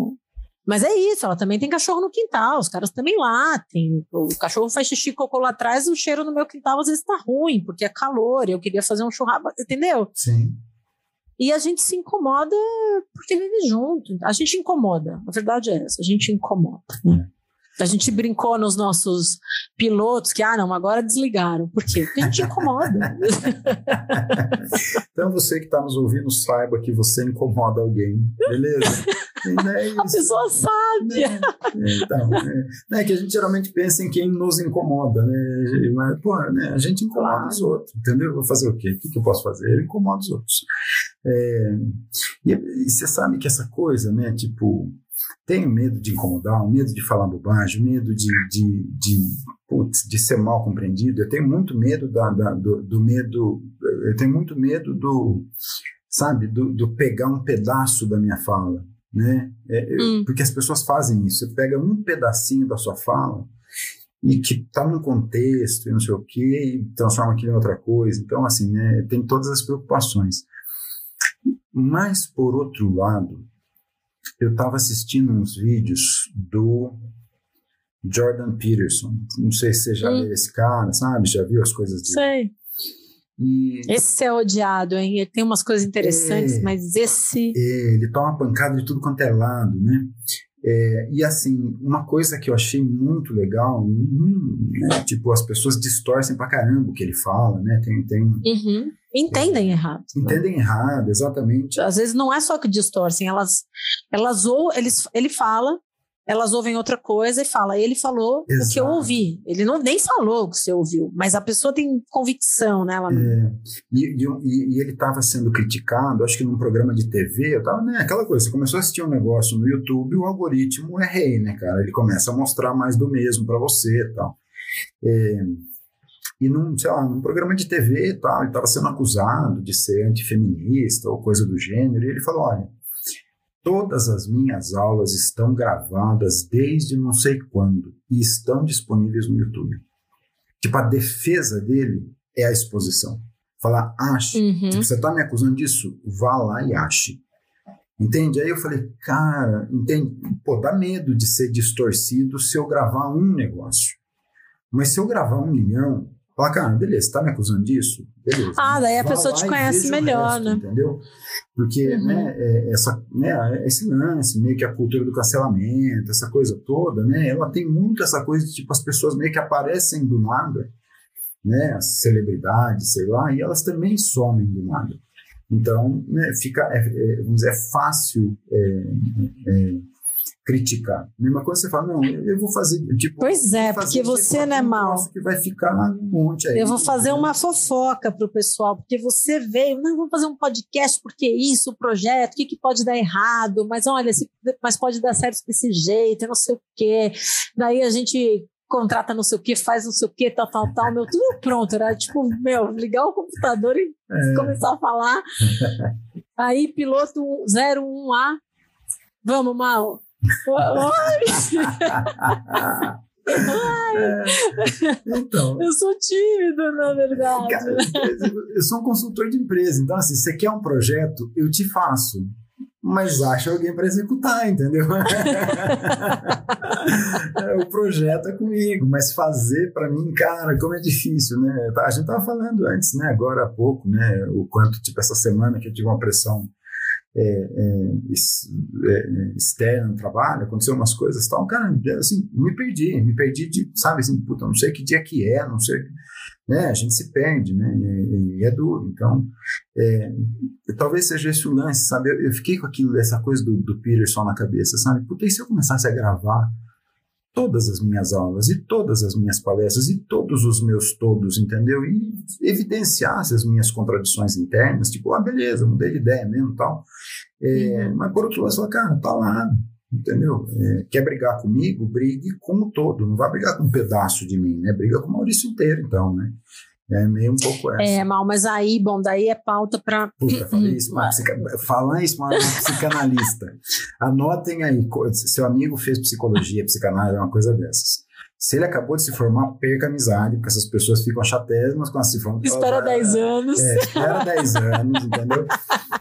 Mas é isso, ela também tem cachorro no quintal, os caras também latem. O cachorro faz xixi e cocô lá atrás, o cheiro no meu quintal às vezes tá ruim, porque é calor, eu queria fazer um churrasco, entendeu? Sim. E a gente se incomoda porque vive junto. A gente incomoda, a verdade é essa, a gente incomoda. Né? A gente brincou nos nossos pilotos que, ah, não, agora desligaram. Por quê? Porque a gente incomoda. Então você que está nos ouvindo, saiba que você incomoda alguém, beleza? Né, a pessoa sabe. Né, então, é, é, que a gente geralmente pensa em quem nos incomoda, né? Mas, pô, né, a gente incomoda claro. os outros, entendeu? Vou fazer o quê? O que, que eu posso fazer? Eu incomodo os outros. É, e, e você sabe que essa coisa, né? Tipo, tenho medo de incomodar, medo de falar bobagem, medo de, de, de, putz, de ser mal compreendido. Eu tenho muito medo da, da do, do, medo, eu tenho muito medo do, sabe, do, do pegar um pedaço da minha fala, né? É, hum. Porque as pessoas fazem isso. Você pega um pedacinho da sua fala e que está num contexto e não sei o quê, e transforma aquilo em outra coisa. Então, assim, né, tem todas as preocupações. Mas, por outro lado, eu estava assistindo uns vídeos do Jordan Peterson. Não sei se você já hum. viu esse cara, sabe? Já viu as coisas dele? Sei. E... Esse é odiado, hein? Ele tem umas coisas interessantes, é, mas esse. É, ele toma pancada de tudo quanto é lado, né? É, e assim, uma coisa que eu achei muito legal, hum, né, tipo, as pessoas distorcem pra caramba o que ele fala, né? Tem, tem, uhum. Entendem é, errado. Entendem né? errado, exatamente. Às vezes não é só que distorcem, elas, elas ou eles, ele fala, elas ouvem outra coisa e fala, ele falou Exato. o que eu ouvi. Ele não nem falou o que você ouviu, mas a pessoa tem convicção, né? Ela é, e, e, e, ele estava sendo criticado, acho que num programa de TV, eu tava, né, aquela coisa, você começou a assistir um negócio no YouTube, o algoritmo é rei, né, cara? Ele começa a mostrar mais do mesmo para você e tal. É, e num, sei lá, num programa de TV e tal, ele estava sendo acusado de ser antifeminista ou coisa do gênero, e ele falou, olha, Todas as minhas aulas estão gravadas desde não sei quando e estão disponíveis no YouTube. Tipo, a defesa dele é a exposição. Falar, ache. Uhum. Tipo, você está me acusando disso? Vá lá e ache. Entende? Aí eu falei, cara, entende? Pô, dá medo de ser distorcido se eu gravar um negócio. Mas se eu gravar um milhão, Fala, cara, beleza, tá me acusando disso? Beleza. Ah, daí a pessoa te conhece melhor, resto, né? Entendeu? Porque, uhum. né, é, essa, né, esse lance, meio que a cultura do cancelamento, essa coisa toda, né, ela tem muito essa coisa de, tipo, as pessoas meio que aparecem do nada, né, as celebridades, sei lá, e elas também somem do nada. Então, né, fica, é, é, vamos dizer, é fácil criticar. Mesma coisa você fala, não, eu vou fazer. Tipo, pois é, porque você não é mal. Que vai ficar um monte aí. Eu vou fazer uma fofoca para o pessoal, porque você veio, não, vamos fazer um podcast, porque isso, o projeto, o que, que pode dar errado, mas olha, se, mas pode dar certo desse jeito, não sei o quê. Daí a gente contrata não sei o que, faz não sei o que, tal, tal, tal, meu, tudo pronto, era tipo, meu, ligar o computador e é. começar a falar. Aí, piloto 01A, vamos, Mal, é, então, eu sou tímido, na verdade. Cara, eu sou um consultor de empresa, então assim, você quer um projeto, eu te faço. Mas acha alguém para executar, entendeu? o projeto é comigo, mas fazer para mim, cara, como é difícil, né? A gente tava falando antes, né? Agora há pouco, né? O quanto, tipo, essa semana que eu tive uma pressão é, é, é, externa no trabalho, aconteceu umas coisas tal, cara, assim, me perdi, me perdi de, sabe, assim, puta, não sei que dia que é, não sei, né, a gente se perde, né, e, e é duro, então, é, talvez seja esse o lance, sabe, eu, eu, fiquei com aquilo, essa coisa do, do Peterson na cabeça, sabe, puta, e se eu começasse a gravar todas as minhas aulas e todas as minhas palestras e todos os meus todos, entendeu? E evidenciasse as minhas contradições internas, tipo, ah, beleza, mudei de ideia mesmo tal. É, uhum. Mas por outro lado, você fala, cara, tá lá, entendeu? É, quer brigar comigo? Brigue com o todo, não vai brigar com um pedaço de mim, né? Briga com o Maurício inteiro, então, né? É meio um pouco essa. É, mal, mas aí, bom, daí é pauta para. Puta, falei isso, falar isso para uma psicanalista. Anotem aí, seu amigo fez psicologia, psicanálise, é uma coisa dessas. Se ele acabou de se formar, perca a amizade, porque essas pessoas ficam chatésimas quando se formam. Espera 10 anos. É, espera 10 anos, entendeu?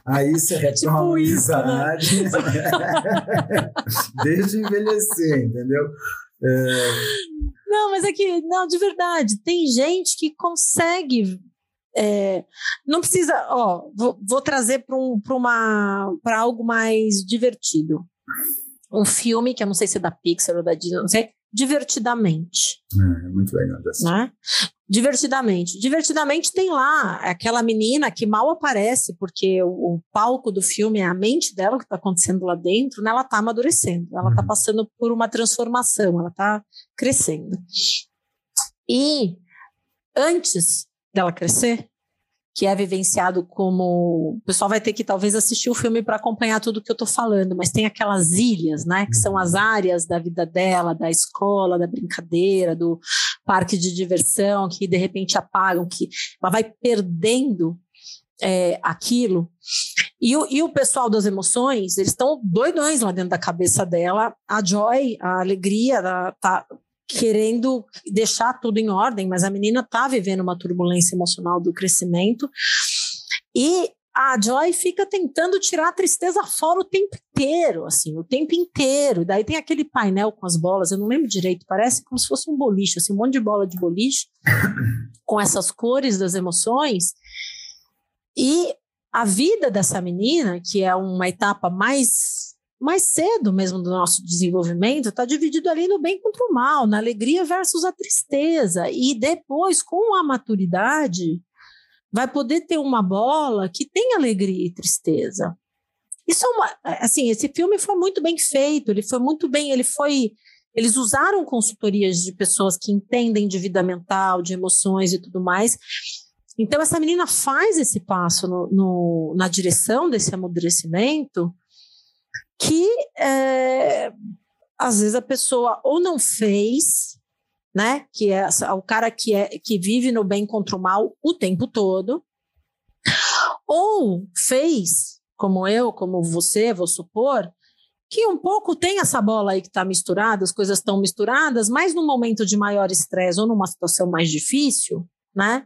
Aí você é tipo uma amizade. Isso, né? Deixa envelhecer, entendeu? É, não, mas é que, não, de verdade, tem gente que consegue. É, não precisa, ó, vou, vou trazer para um, para algo mais divertido. Um filme que eu não sei se é da Pixar ou da Disney, não sei, divertidamente. É, é muito legal. Né? Divertidamente. Divertidamente tem lá aquela menina que mal aparece, porque o, o palco do filme é a mente dela, que está acontecendo lá dentro, né? ela está amadurecendo, ela está uhum. passando por uma transformação, ela está crescendo. E antes dela crescer, que é vivenciado como. O pessoal vai ter que talvez assistir o filme para acompanhar tudo que eu estou falando, mas tem aquelas ilhas, né? Que são as áreas da vida dela, da escola, da brincadeira, do parque de diversão, que de repente apagam, que ela vai perdendo é, aquilo. E o, e o pessoal das emoções, eles estão doidões lá dentro da cabeça dela. A Joy, a alegria, tá querendo deixar tudo em ordem, mas a menina está vivendo uma turbulência emocional do crescimento. E a Joy fica tentando tirar a tristeza fora o tempo inteiro, assim, o tempo inteiro. Daí tem aquele painel com as bolas, eu não lembro direito, parece como se fosse um boliche, assim, um monte de bola de boliche, com essas cores das emoções. E a vida dessa menina, que é uma etapa mais mais cedo mesmo do nosso desenvolvimento, está dividido ali no bem contra o mal, na alegria versus a tristeza. E depois, com a maturidade, vai poder ter uma bola que tem alegria e tristeza. Isso é uma, assim, esse filme foi muito bem feito, ele foi muito bem, ele foi, eles usaram consultorias de pessoas que entendem de vida mental, de emoções e tudo mais. Então essa menina faz esse passo no, no na direção desse amadurecimento que é, às vezes a pessoa ou não fez, né? Que é o cara que, é, que vive no bem contra o mal o tempo todo, ou fez, como eu, como você, vou supor, que um pouco tem essa bola aí que está misturada, as coisas estão misturadas, mas num momento de maior estresse ou numa situação mais difícil, né?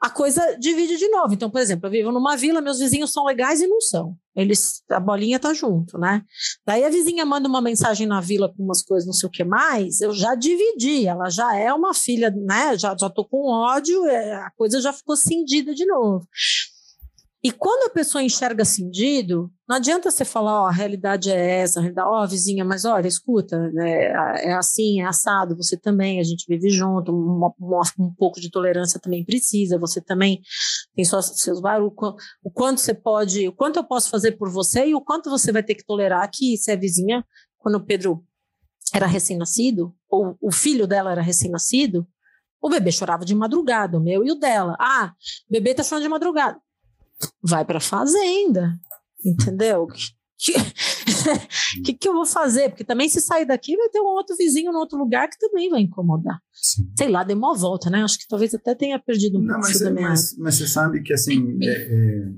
A coisa divide de novo. Então, por exemplo, eu vivo numa vila, meus vizinhos são legais e não são. Eles, a bolinha tá junto, né? Daí a vizinha manda uma mensagem na vila com umas coisas, não sei o que mais, eu já dividi, ela já é uma filha, né? Já, já tô com ódio, é, a coisa já ficou cindida de novo. E quando a pessoa enxerga cindido, não adianta você falar, ó, a realidade é essa, ó, vizinha, mas olha, escuta, é, é, assim, é assado, você também, a gente vive junto, um, um pouco de tolerância também precisa, você também tem só seus barulhos, o quanto você pode, o quanto eu posso fazer por você e o quanto você vai ter que tolerar que você é vizinha, quando o Pedro era recém-nascido, ou o filho dela era recém-nascido, o bebê chorava de madrugada, o meu e o dela. Ah, o bebê tá chorando de madrugada vai para fazenda, entendeu? O que, que, eu vou fazer? Porque também se sair daqui vai ter um outro vizinho no outro lugar que também vai incomodar. Sim. Sei lá, deu uma volta, né? Acho que talvez até tenha perdido um pouco mas, minha... Mas, mas, você sabe que, assim, é, é,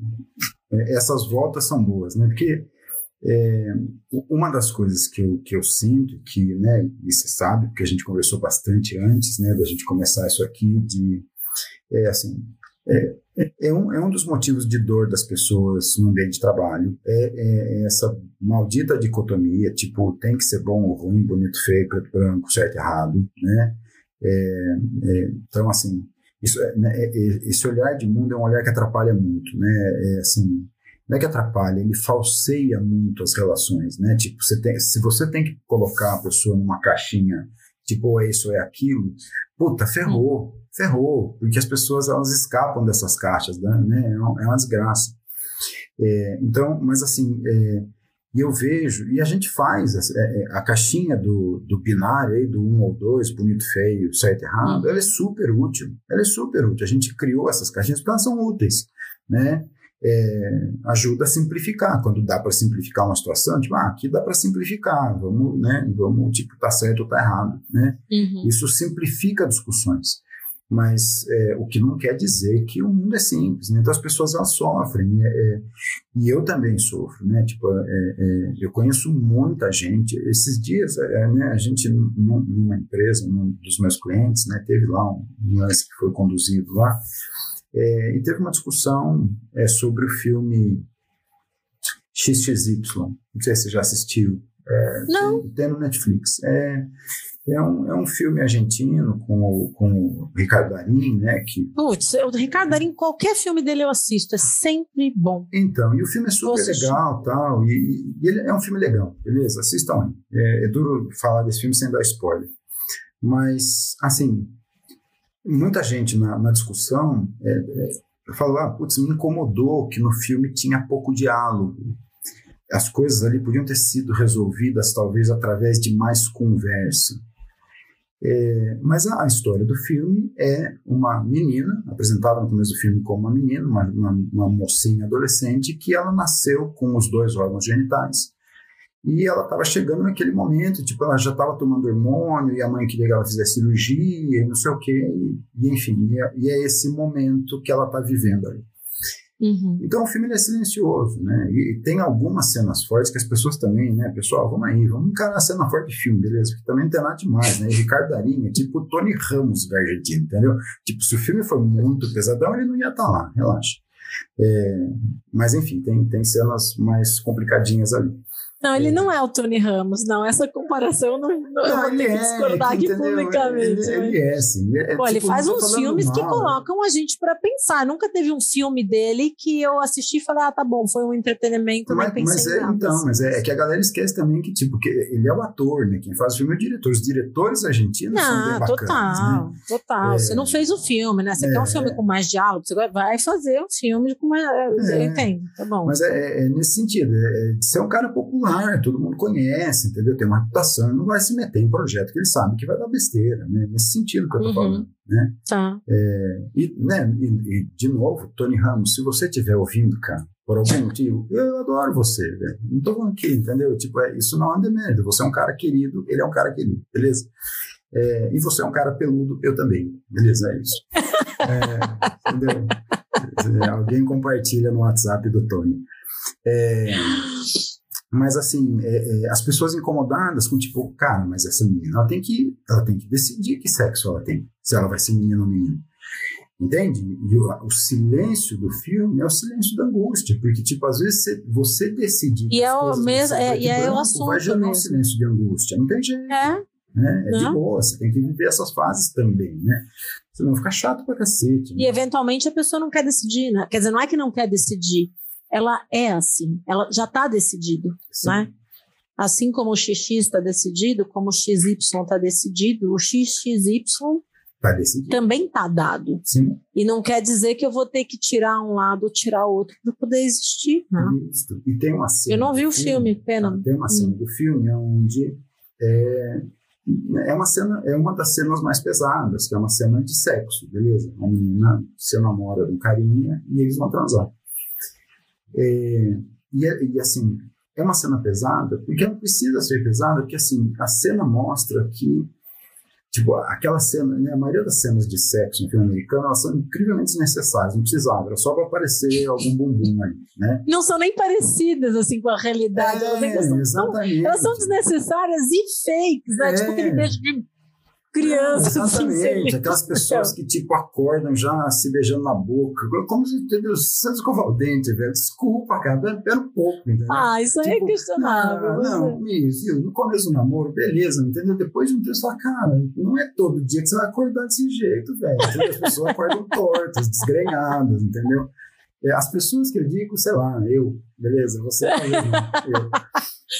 é, essas voltas são boas, né? Porque é, uma das coisas que eu, que eu sinto, que, né, e você sabe, porque a gente conversou bastante antes, né, da gente começar isso aqui, de, é assim, é, é, um, é um dos motivos de dor das pessoas no ambiente de trabalho. É, é, é, essa maldita dicotomia, tipo, tem que ser bom ou ruim, bonito, feio, preto, branco, certo, errado, né? É, é, então, assim, isso, é, né, esse olhar de mundo é um olhar que atrapalha muito, né? assim, não é que atrapalha, ele falseia muito as relações, né? Tipo, você tem, se você tem que colocar a pessoa numa caixinha, tipo, ou é isso ou é aquilo, puta, ferrou ferrou, porque as pessoas elas escapam dessas caixas, né? É uma, é uma desgraça. É, então, mas assim, é, eu vejo, e a gente faz a, é, é, a caixinha do, do binário aí, do um ou dois, bonito, feio, certo, errado, ela é super útil, ela é super útil. A gente criou essas caixinhas porque elas são úteis, né? É, ajuda a simplificar. Quando dá para simplificar uma situação, tipo, ah, aqui dá para simplificar, vamos, né? Vamos, tipo, tá certo ou tá errado, né? Uhum. Isso simplifica discussões mas é, o que não quer dizer que o mundo é simples, né? Então as pessoas elas sofrem, é, é, e eu também sofro, né? Tipo, é, é, eu conheço muita gente, esses dias, é, né, a gente numa empresa, num dos meus clientes, né, teve lá um lance que foi conduzido lá, e teve uma discussão sobre o filme XXY, não sei se você já assistiu, não. Tem, no Netflix, é é um, é um filme argentino com o, com o Ricardo Darim, né? Que... Putz, o Ricardo Darim, qualquer filme dele eu assisto, é sempre bom. Então, e o filme é super legal tal, e, e ele é um filme legal, beleza? Assistam É, é duro falar desse filme sem dar spoiler. Mas, assim, muita gente na, na discussão é, é, falou, ah, putz, me incomodou que no filme tinha pouco diálogo. As coisas ali podiam ter sido resolvidas talvez através de mais conversa. É, mas a, a, história do filme é uma menina, apresentada no começo do filme como uma menina, uma, uma, uma mocinha adolescente, que ela nasceu com os dois órgãos genitais e ela estava chegando naquele momento, tipo, ela já estava tomando hormônio e a mãe queria que ela fizesse cirurgia e não sei o quê, e, e enfim, e é, e é, esse momento que ela está vivendo ali. Uhum. Então o filme é silencioso, né? E, tem algumas cenas fortes que as pessoas também, né? Pessoal, vamos aí, vamos encarar a cena forte de filme, beleza? Porque também não tem nada demais, né? E Ricardo Darinha tipo Tony Ramos da Argentina, entendeu? Tipo, se o filme for muito pesadão, ele não ia estar tá lá, relaxa. É, mas enfim, tem, tem cenas mais complicadinhas ali. Não, ele não é o Tony Ramos, não. Essa comparação não, não, não eu vou ter que é, discordar aqui publicamente. Ele, ele, é, sim. É, Pô, tipo, ele faz uns filmes mal, que colocam a gente para pensar. Nunca teve um filme dele que eu assisti e falei, ah, tá bom, foi um entretenimento, mas, nem pensei mas é, Então, assim. mas é, é, que a galera esquece também que, tipo, que ele é o ator, né? Quem faz o filme é o diretor. Os diretores argentinos não, são bem bacanas, total, né? total. Você não fez o filme, né? Você quer um filme é. com mais diálogo, você vai fazer um filme com mais... Eu entendo, tá bom. Mas é, nesse sentido, é, de ser um cara popular, todo mundo conhece entendeu? Tem uma reputação, ele não vai se meter em projeto que ele sabe que vai dar besteira, né? Nesse sentido que eu tô uhum. falando, né? Tá. É, e, né, e, e, de novo, Tony Ramos, se você estiver ouvindo, cara, por algum motivo, eu adoro você, velho. Não tô falando que, entendeu? Tipo, é, isso não é um demérito. Você é um cara querido, ele é um cara querido, beleza? É, e você é um cara peludo, eu também, beleza? É isso. É, entendeu? É, alguém compartilha no WhatsApp do Tony. É, mas assim, é, é, as pessoas incomodadas com tipo, cara, mas essa menina ela tem que, ela tem que decidir que sexo ela tem, se ela vai ser menina ou menino. Entende? E o, o, silêncio do filme é o silêncio da angústia, porque, tipo, às vezes você, você decide. E é o mesmo, é, e é o assunto. Vai gerar um silêncio de angústia, não tem jeito. É. Né? É de boa, você tem que viver essas fases também, né? Senão fica chato pra cacete. Né? E eventualmente a pessoa não quer decidir, né? Quer dizer, não é que não quer decidir, ela é assim, ela já está decidido, Sim. né? Assim como o XX está decidido, como o XY está decidido, o XXY tá também está dado. Sim. E não quer dizer que eu vou ter que tirar um lado ou tirar outro para poder existir. Né? Isso. E tem uma cena. Eu não vi o filme, filme pena. Tem uma cena hum. do filme onde é, é uma cena, é uma das cenas mais pesadas, que é uma cena de sexo, beleza? A menina se namora de um carinha e eles vão transar. É, e, é, e, assim, é uma cena pesada, porque não precisa ser pesada, porque assim, a cena mostra que, tipo, aquela cena, né, a maioria das cenas de sexo em filme americano, elas são incrivelmente desnecessárias, não precisava, era só para aparecer algum bumbum aí, né? Não são nem parecidas, assim, com a realidade, é, elas, são, elas são desnecessárias e fakes, né? É. Tipo aquele beijo de crianças. Exatamente, aquelas pessoas que tipo acordam já se beijando na boca, como se entendeu? Você escovar o dente, velho. Desculpa, cara, pera um pouco, entendeu? Ah, isso aí é tipo, é questionável. Não, não isso, no começo do namoro, beleza, entendeu? Depois de um tempo, fala, cara, não é todo dia que você vai acordar desse jeito, velho. As pessoas acordam tortas, desgrenhadas, entendeu? É, as pessoas que eu digo, sei lá, eu, beleza, você é eu.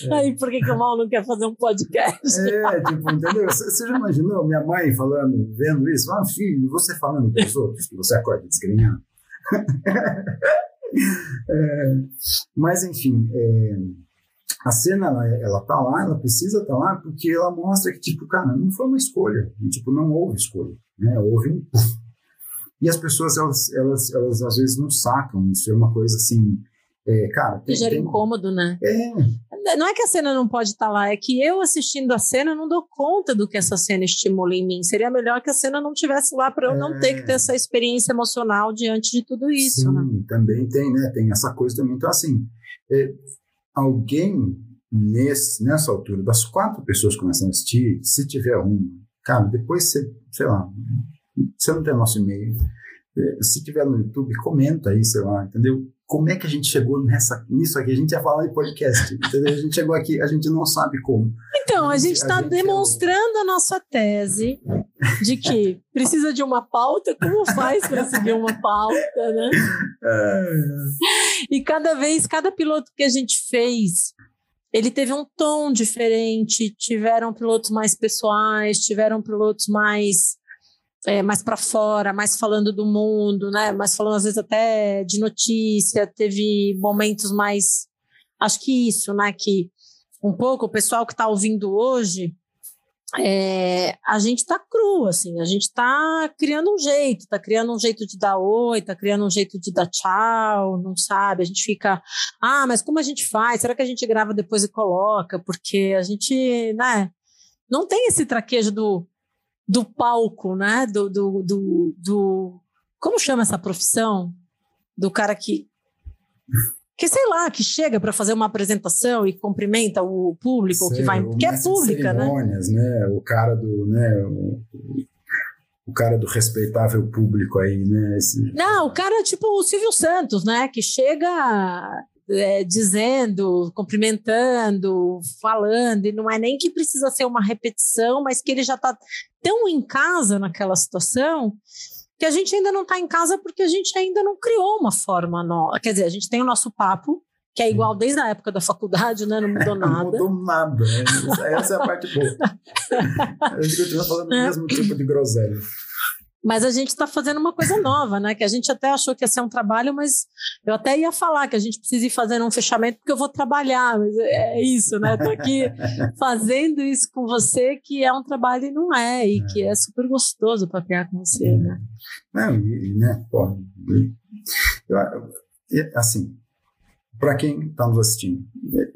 É. Aí, por que, que o Mal não quer fazer um podcast? É, tipo, entendeu? Você já imaginou minha mãe falando, vendo isso? Ah, filho, você falando com os outros que você acorda desgrenhado. é, mas, enfim, é, a cena, ela, ela tá lá, ela precisa estar tá lá, porque ela mostra que, tipo, cara, não foi uma escolha. Tipo, não houve escolha. Né? Houve um... E as pessoas, elas, elas, elas às vezes não sacam. Isso é uma coisa assim é, cara, tem, gera tem... incômodo, né? É. Não é que a cena não pode estar tá lá, é que eu assistindo a cena não dou conta do que essa cena estimula em mim. Seria melhor que a cena não tivesse lá para eu é. não ter que ter essa experiência emocional diante de tudo isso. Sim, né? também tem, né? Tem essa coisa também. Então, assim, é, alguém nesse, nessa altura, das quatro pessoas que começam a assistir, se tiver um, cara, depois você, sei lá, você não tem nosso e-mail. É, se tiver no YouTube, comenta aí, sei lá, entendeu? Como é que a gente chegou nessa, nisso aqui? A gente ia falar de podcast, entendeu? A gente chegou aqui, a gente não sabe como. Então, a gente está demonstrando a nossa tese de que precisa de uma pauta, como faz para seguir uma pauta, né? É. E cada vez, cada piloto que a gente fez, ele teve um tom diferente, tiveram pilotos mais pessoais, tiveram pilotos mais é, mais para fora, mais falando do mundo, né? Mais falando às vezes até de notícia. Teve momentos mais, acho que isso, né? Que um pouco o pessoal que está ouvindo hoje, é, a gente está cru, assim, a gente está criando um jeito, está criando um jeito de dar oi, está criando um jeito de dar tchau, não sabe? A gente fica, ah, mas como a gente faz? Será que a gente grava depois e coloca? Porque a gente, né? Não tem esse traquejo do do palco, né? Do, do, do, do, como chama essa profissão? Do cara que que sei lá, que chega para fazer uma apresentação e cumprimenta o público, sei, que vai, que é pública, né? né? O cara do, né, o, o cara do respeitável público aí, né? Esse... Não, o cara é tipo o Silvio Santos, né? Que chega é, dizendo, cumprimentando, falando, e não é nem que precisa ser uma repetição, mas que ele já está tão em casa naquela situação que a gente ainda não está em casa porque a gente ainda não criou uma forma nova. Quer dizer, a gente tem o nosso papo, que é igual desde a época da faculdade, né? Não mudou nada. não mudou nada. Essa é a parte boa. a gente continua falando o mesmo tipo de groselha. Mas a gente está fazendo uma coisa nova, né? Que a gente até achou que ia ser um trabalho, mas eu até ia falar que a gente precisa ir fazendo um fechamento porque eu vou trabalhar. Mas é isso, né? Estou aqui fazendo isso com você, que é um trabalho e não é, e que é super gostoso papear com você, né? Não, e, né? Pô, eu, assim, para quem está nos assistindo,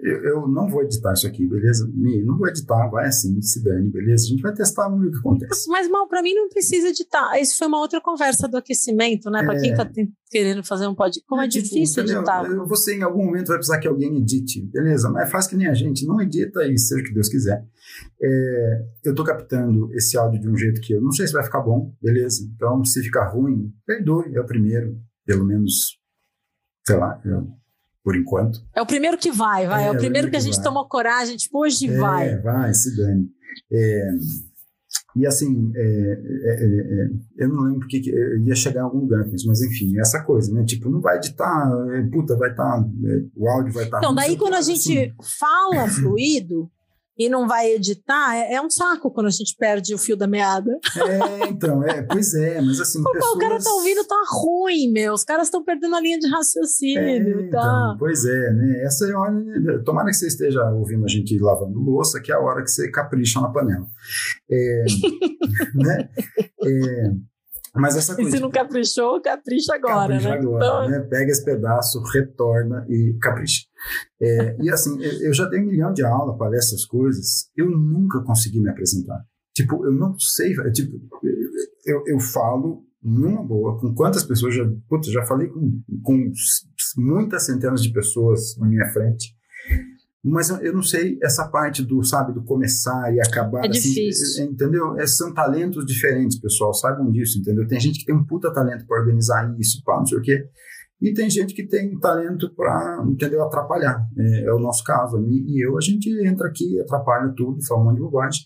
eu, não vou editar isso aqui, beleza? Não vou editar, vai assim, se dane, beleza? A gente vai testar o que acontece. Mas, mal, para mim não precisa editar. Isso foi uma outra conversa do aquecimento, né? Para é... quem está querendo fazer um podcast. Como é, é tipo, difícil entendeu? editar. Você em algum momento vai precisar que alguém edite, beleza? Mas faz que nem a gente, não edita e seja o que Deus quiser. É, eu estou captando esse áudio de um jeito que eu não sei se vai ficar bom, beleza? Então, se ficar ruim, perdoe, é o primeiro, pelo menos, sei lá, eu por enquanto. É o primeiro que vai, vai. É, é o primeiro que, a gente vai. tomou coragem, tipo, hoje é, vai. Vai, se dane. É, e assim, é, é, é, eu não lembro porque eu ia chegar em algum lugar com isso, mas enfim, essa coisa, né? Tipo, não vai editar, puta, vai estar, tá, o áudio vai estar. Tá então, daí quando a gente assim. fala fluido, e não vai editar, é, é, um saco quando a gente perde o fio da meada. É, então, é, pois é, mas assim. Pô, pessoas... O cara tá ouvindo, tá ruim, meu. Os caras estão perdendo a linha de raciocínio. É, tá. Então, pois é, né? Essa é a hora. Tomara que você esteja ouvindo a gente lavando louça, que é a hora que você capricha na panela. É, né? É, mas essa coisa, e se não caprichou, capricha agora, capricha né? Agora, então... né? Pega esse pedaço, retorna e capricha. É, e assim, eu já dei um milhão de aula, palestras, coisas, eu nunca consegui me apresentar. Tipo, eu não sei, tipo, eu, eu falo numa boa, com quantas pessoas já, putz, já falei com, com muitas centenas de pessoas na minha frente, mas eu, não sei essa parte do, sabe, do começar e acabar. É assim, difícil. Entendeu? É, são talentos diferentes, pessoal, saibam disso, entendeu? Tem gente que tem um puta talento para organizar isso, pá, não sei o quê. E tem gente que tem talento para, entendeu, atrapalhar. É, é, o nosso caso, a mim e eu, a gente entra aqui, atrapalha tudo, fala um monte de bobagem.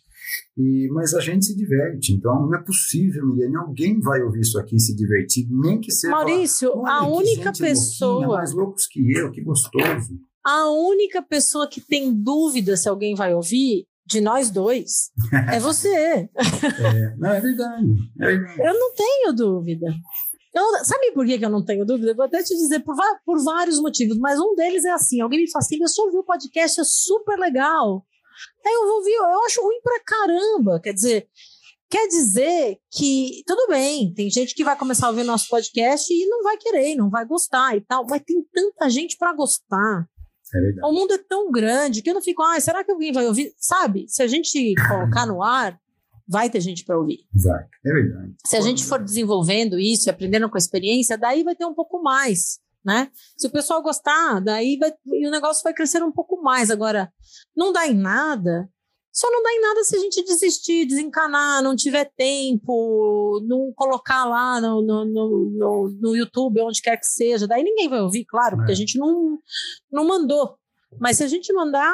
E, mas a gente se diverte, então não é possível, Miriam, alguém vai ouvir isso aqui e se divertir, nem que seja. Maurício, a única pessoa. mais loucos que eu, que gostoso. A única pessoa que tem dúvida se alguém vai ouvir, de nós dois, é você. é, não, é verdade, é verdade. Eu não tenho dúvida. Eu, sabe por que, eu não tenho dúvida? Eu vou até te dizer por, por vários motivos, mas um deles é assim: alguém me fala assim, eu só ouvi o podcast, é super legal. Aí eu vou ouvir, eu acho ruim pra caramba. Quer dizer, quer dizer que tudo bem, tem gente que vai começar a ouvir nosso podcast e não vai querer, não vai gostar e tal, mas tem tanta gente para gostar. É o mundo é tão grande que eu não fico, ah, será que alguém vai ouvir? Sabe, se a gente colocar no ar, vai ter gente para ouvir. Vai, é verdade. Se a gente for desenvolvendo isso e aprendendo com a experiência, daí vai ter um pouco mais, né? Se o pessoal gostar, daí vai, e o negócio vai crescer um pouco mais. Agora, não dá em nada, só não dá em nada se a gente desistir, desencanar, não tiver tempo, não colocar lá no, no, no, no, YouTube, onde quer que seja. Daí ninguém vai ouvir, claro, porque é. a gente não, não mandou. Mas se a gente mandar,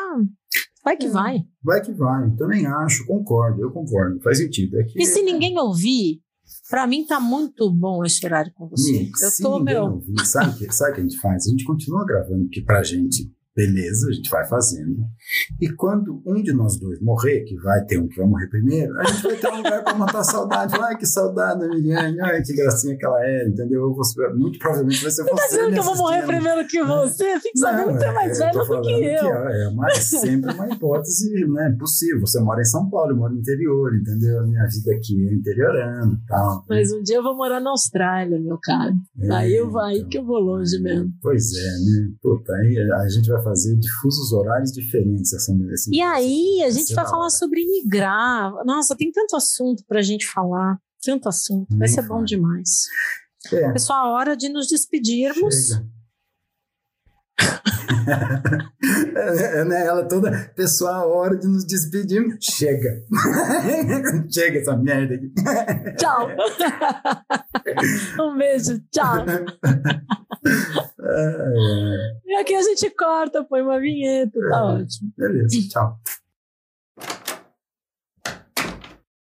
vai que é. vai. Vai que vai. Também acho, concordo, eu concordo. Faz sentido. É que, e se ninguém ouvir, para mim tá muito bom esse horário com você. eu tô, meu. Ouvir, sabe o que, sabe que a gente faz? A gente continua gravando, porque pra gente Beleza, a gente vai fazendo. E quando um de nós dois morrer, que vai ter um que vai morrer primeiro, a gente vai ter um lugar para matar a saudade. Ai, que saudade da Miriane, ai, que gracinha que ela é, entendeu? Eu vou, muito provavelmente vai ser você. Tá dizendo que eu vou morrer dias. primeiro que você? Fique sabendo que você é mais velho do que eu. Que é, é uma, sempre uma hipótese né, possível. Você mora em São Paulo, eu moro no interior, entendeu? A minha vida aqui é interiorando tal. Mas um dia eu vou morar na Austrália, meu caro. É, aí eu vou, aí então, que eu vou longe mesmo. Pois é, né? Puta, aí a gente vai fazer difusos horários diferentes essa, essa E aí a gente vai falar hora. sobre migrar. Nossa, tem tanto assunto pra gente falar. Tanto assunto. Vai ser bom demais. É. Pessoal, hora de nos despedirmos. Chega. é, né? Ela toda, pessoal, hora de nos despedirmos. Chega. Chega essa merda aqui. Tchau. um beijo. Tchau. É, é. E aqui a gente corta, põe uma vinheta, tá é, ótimo. Beleza, tchau.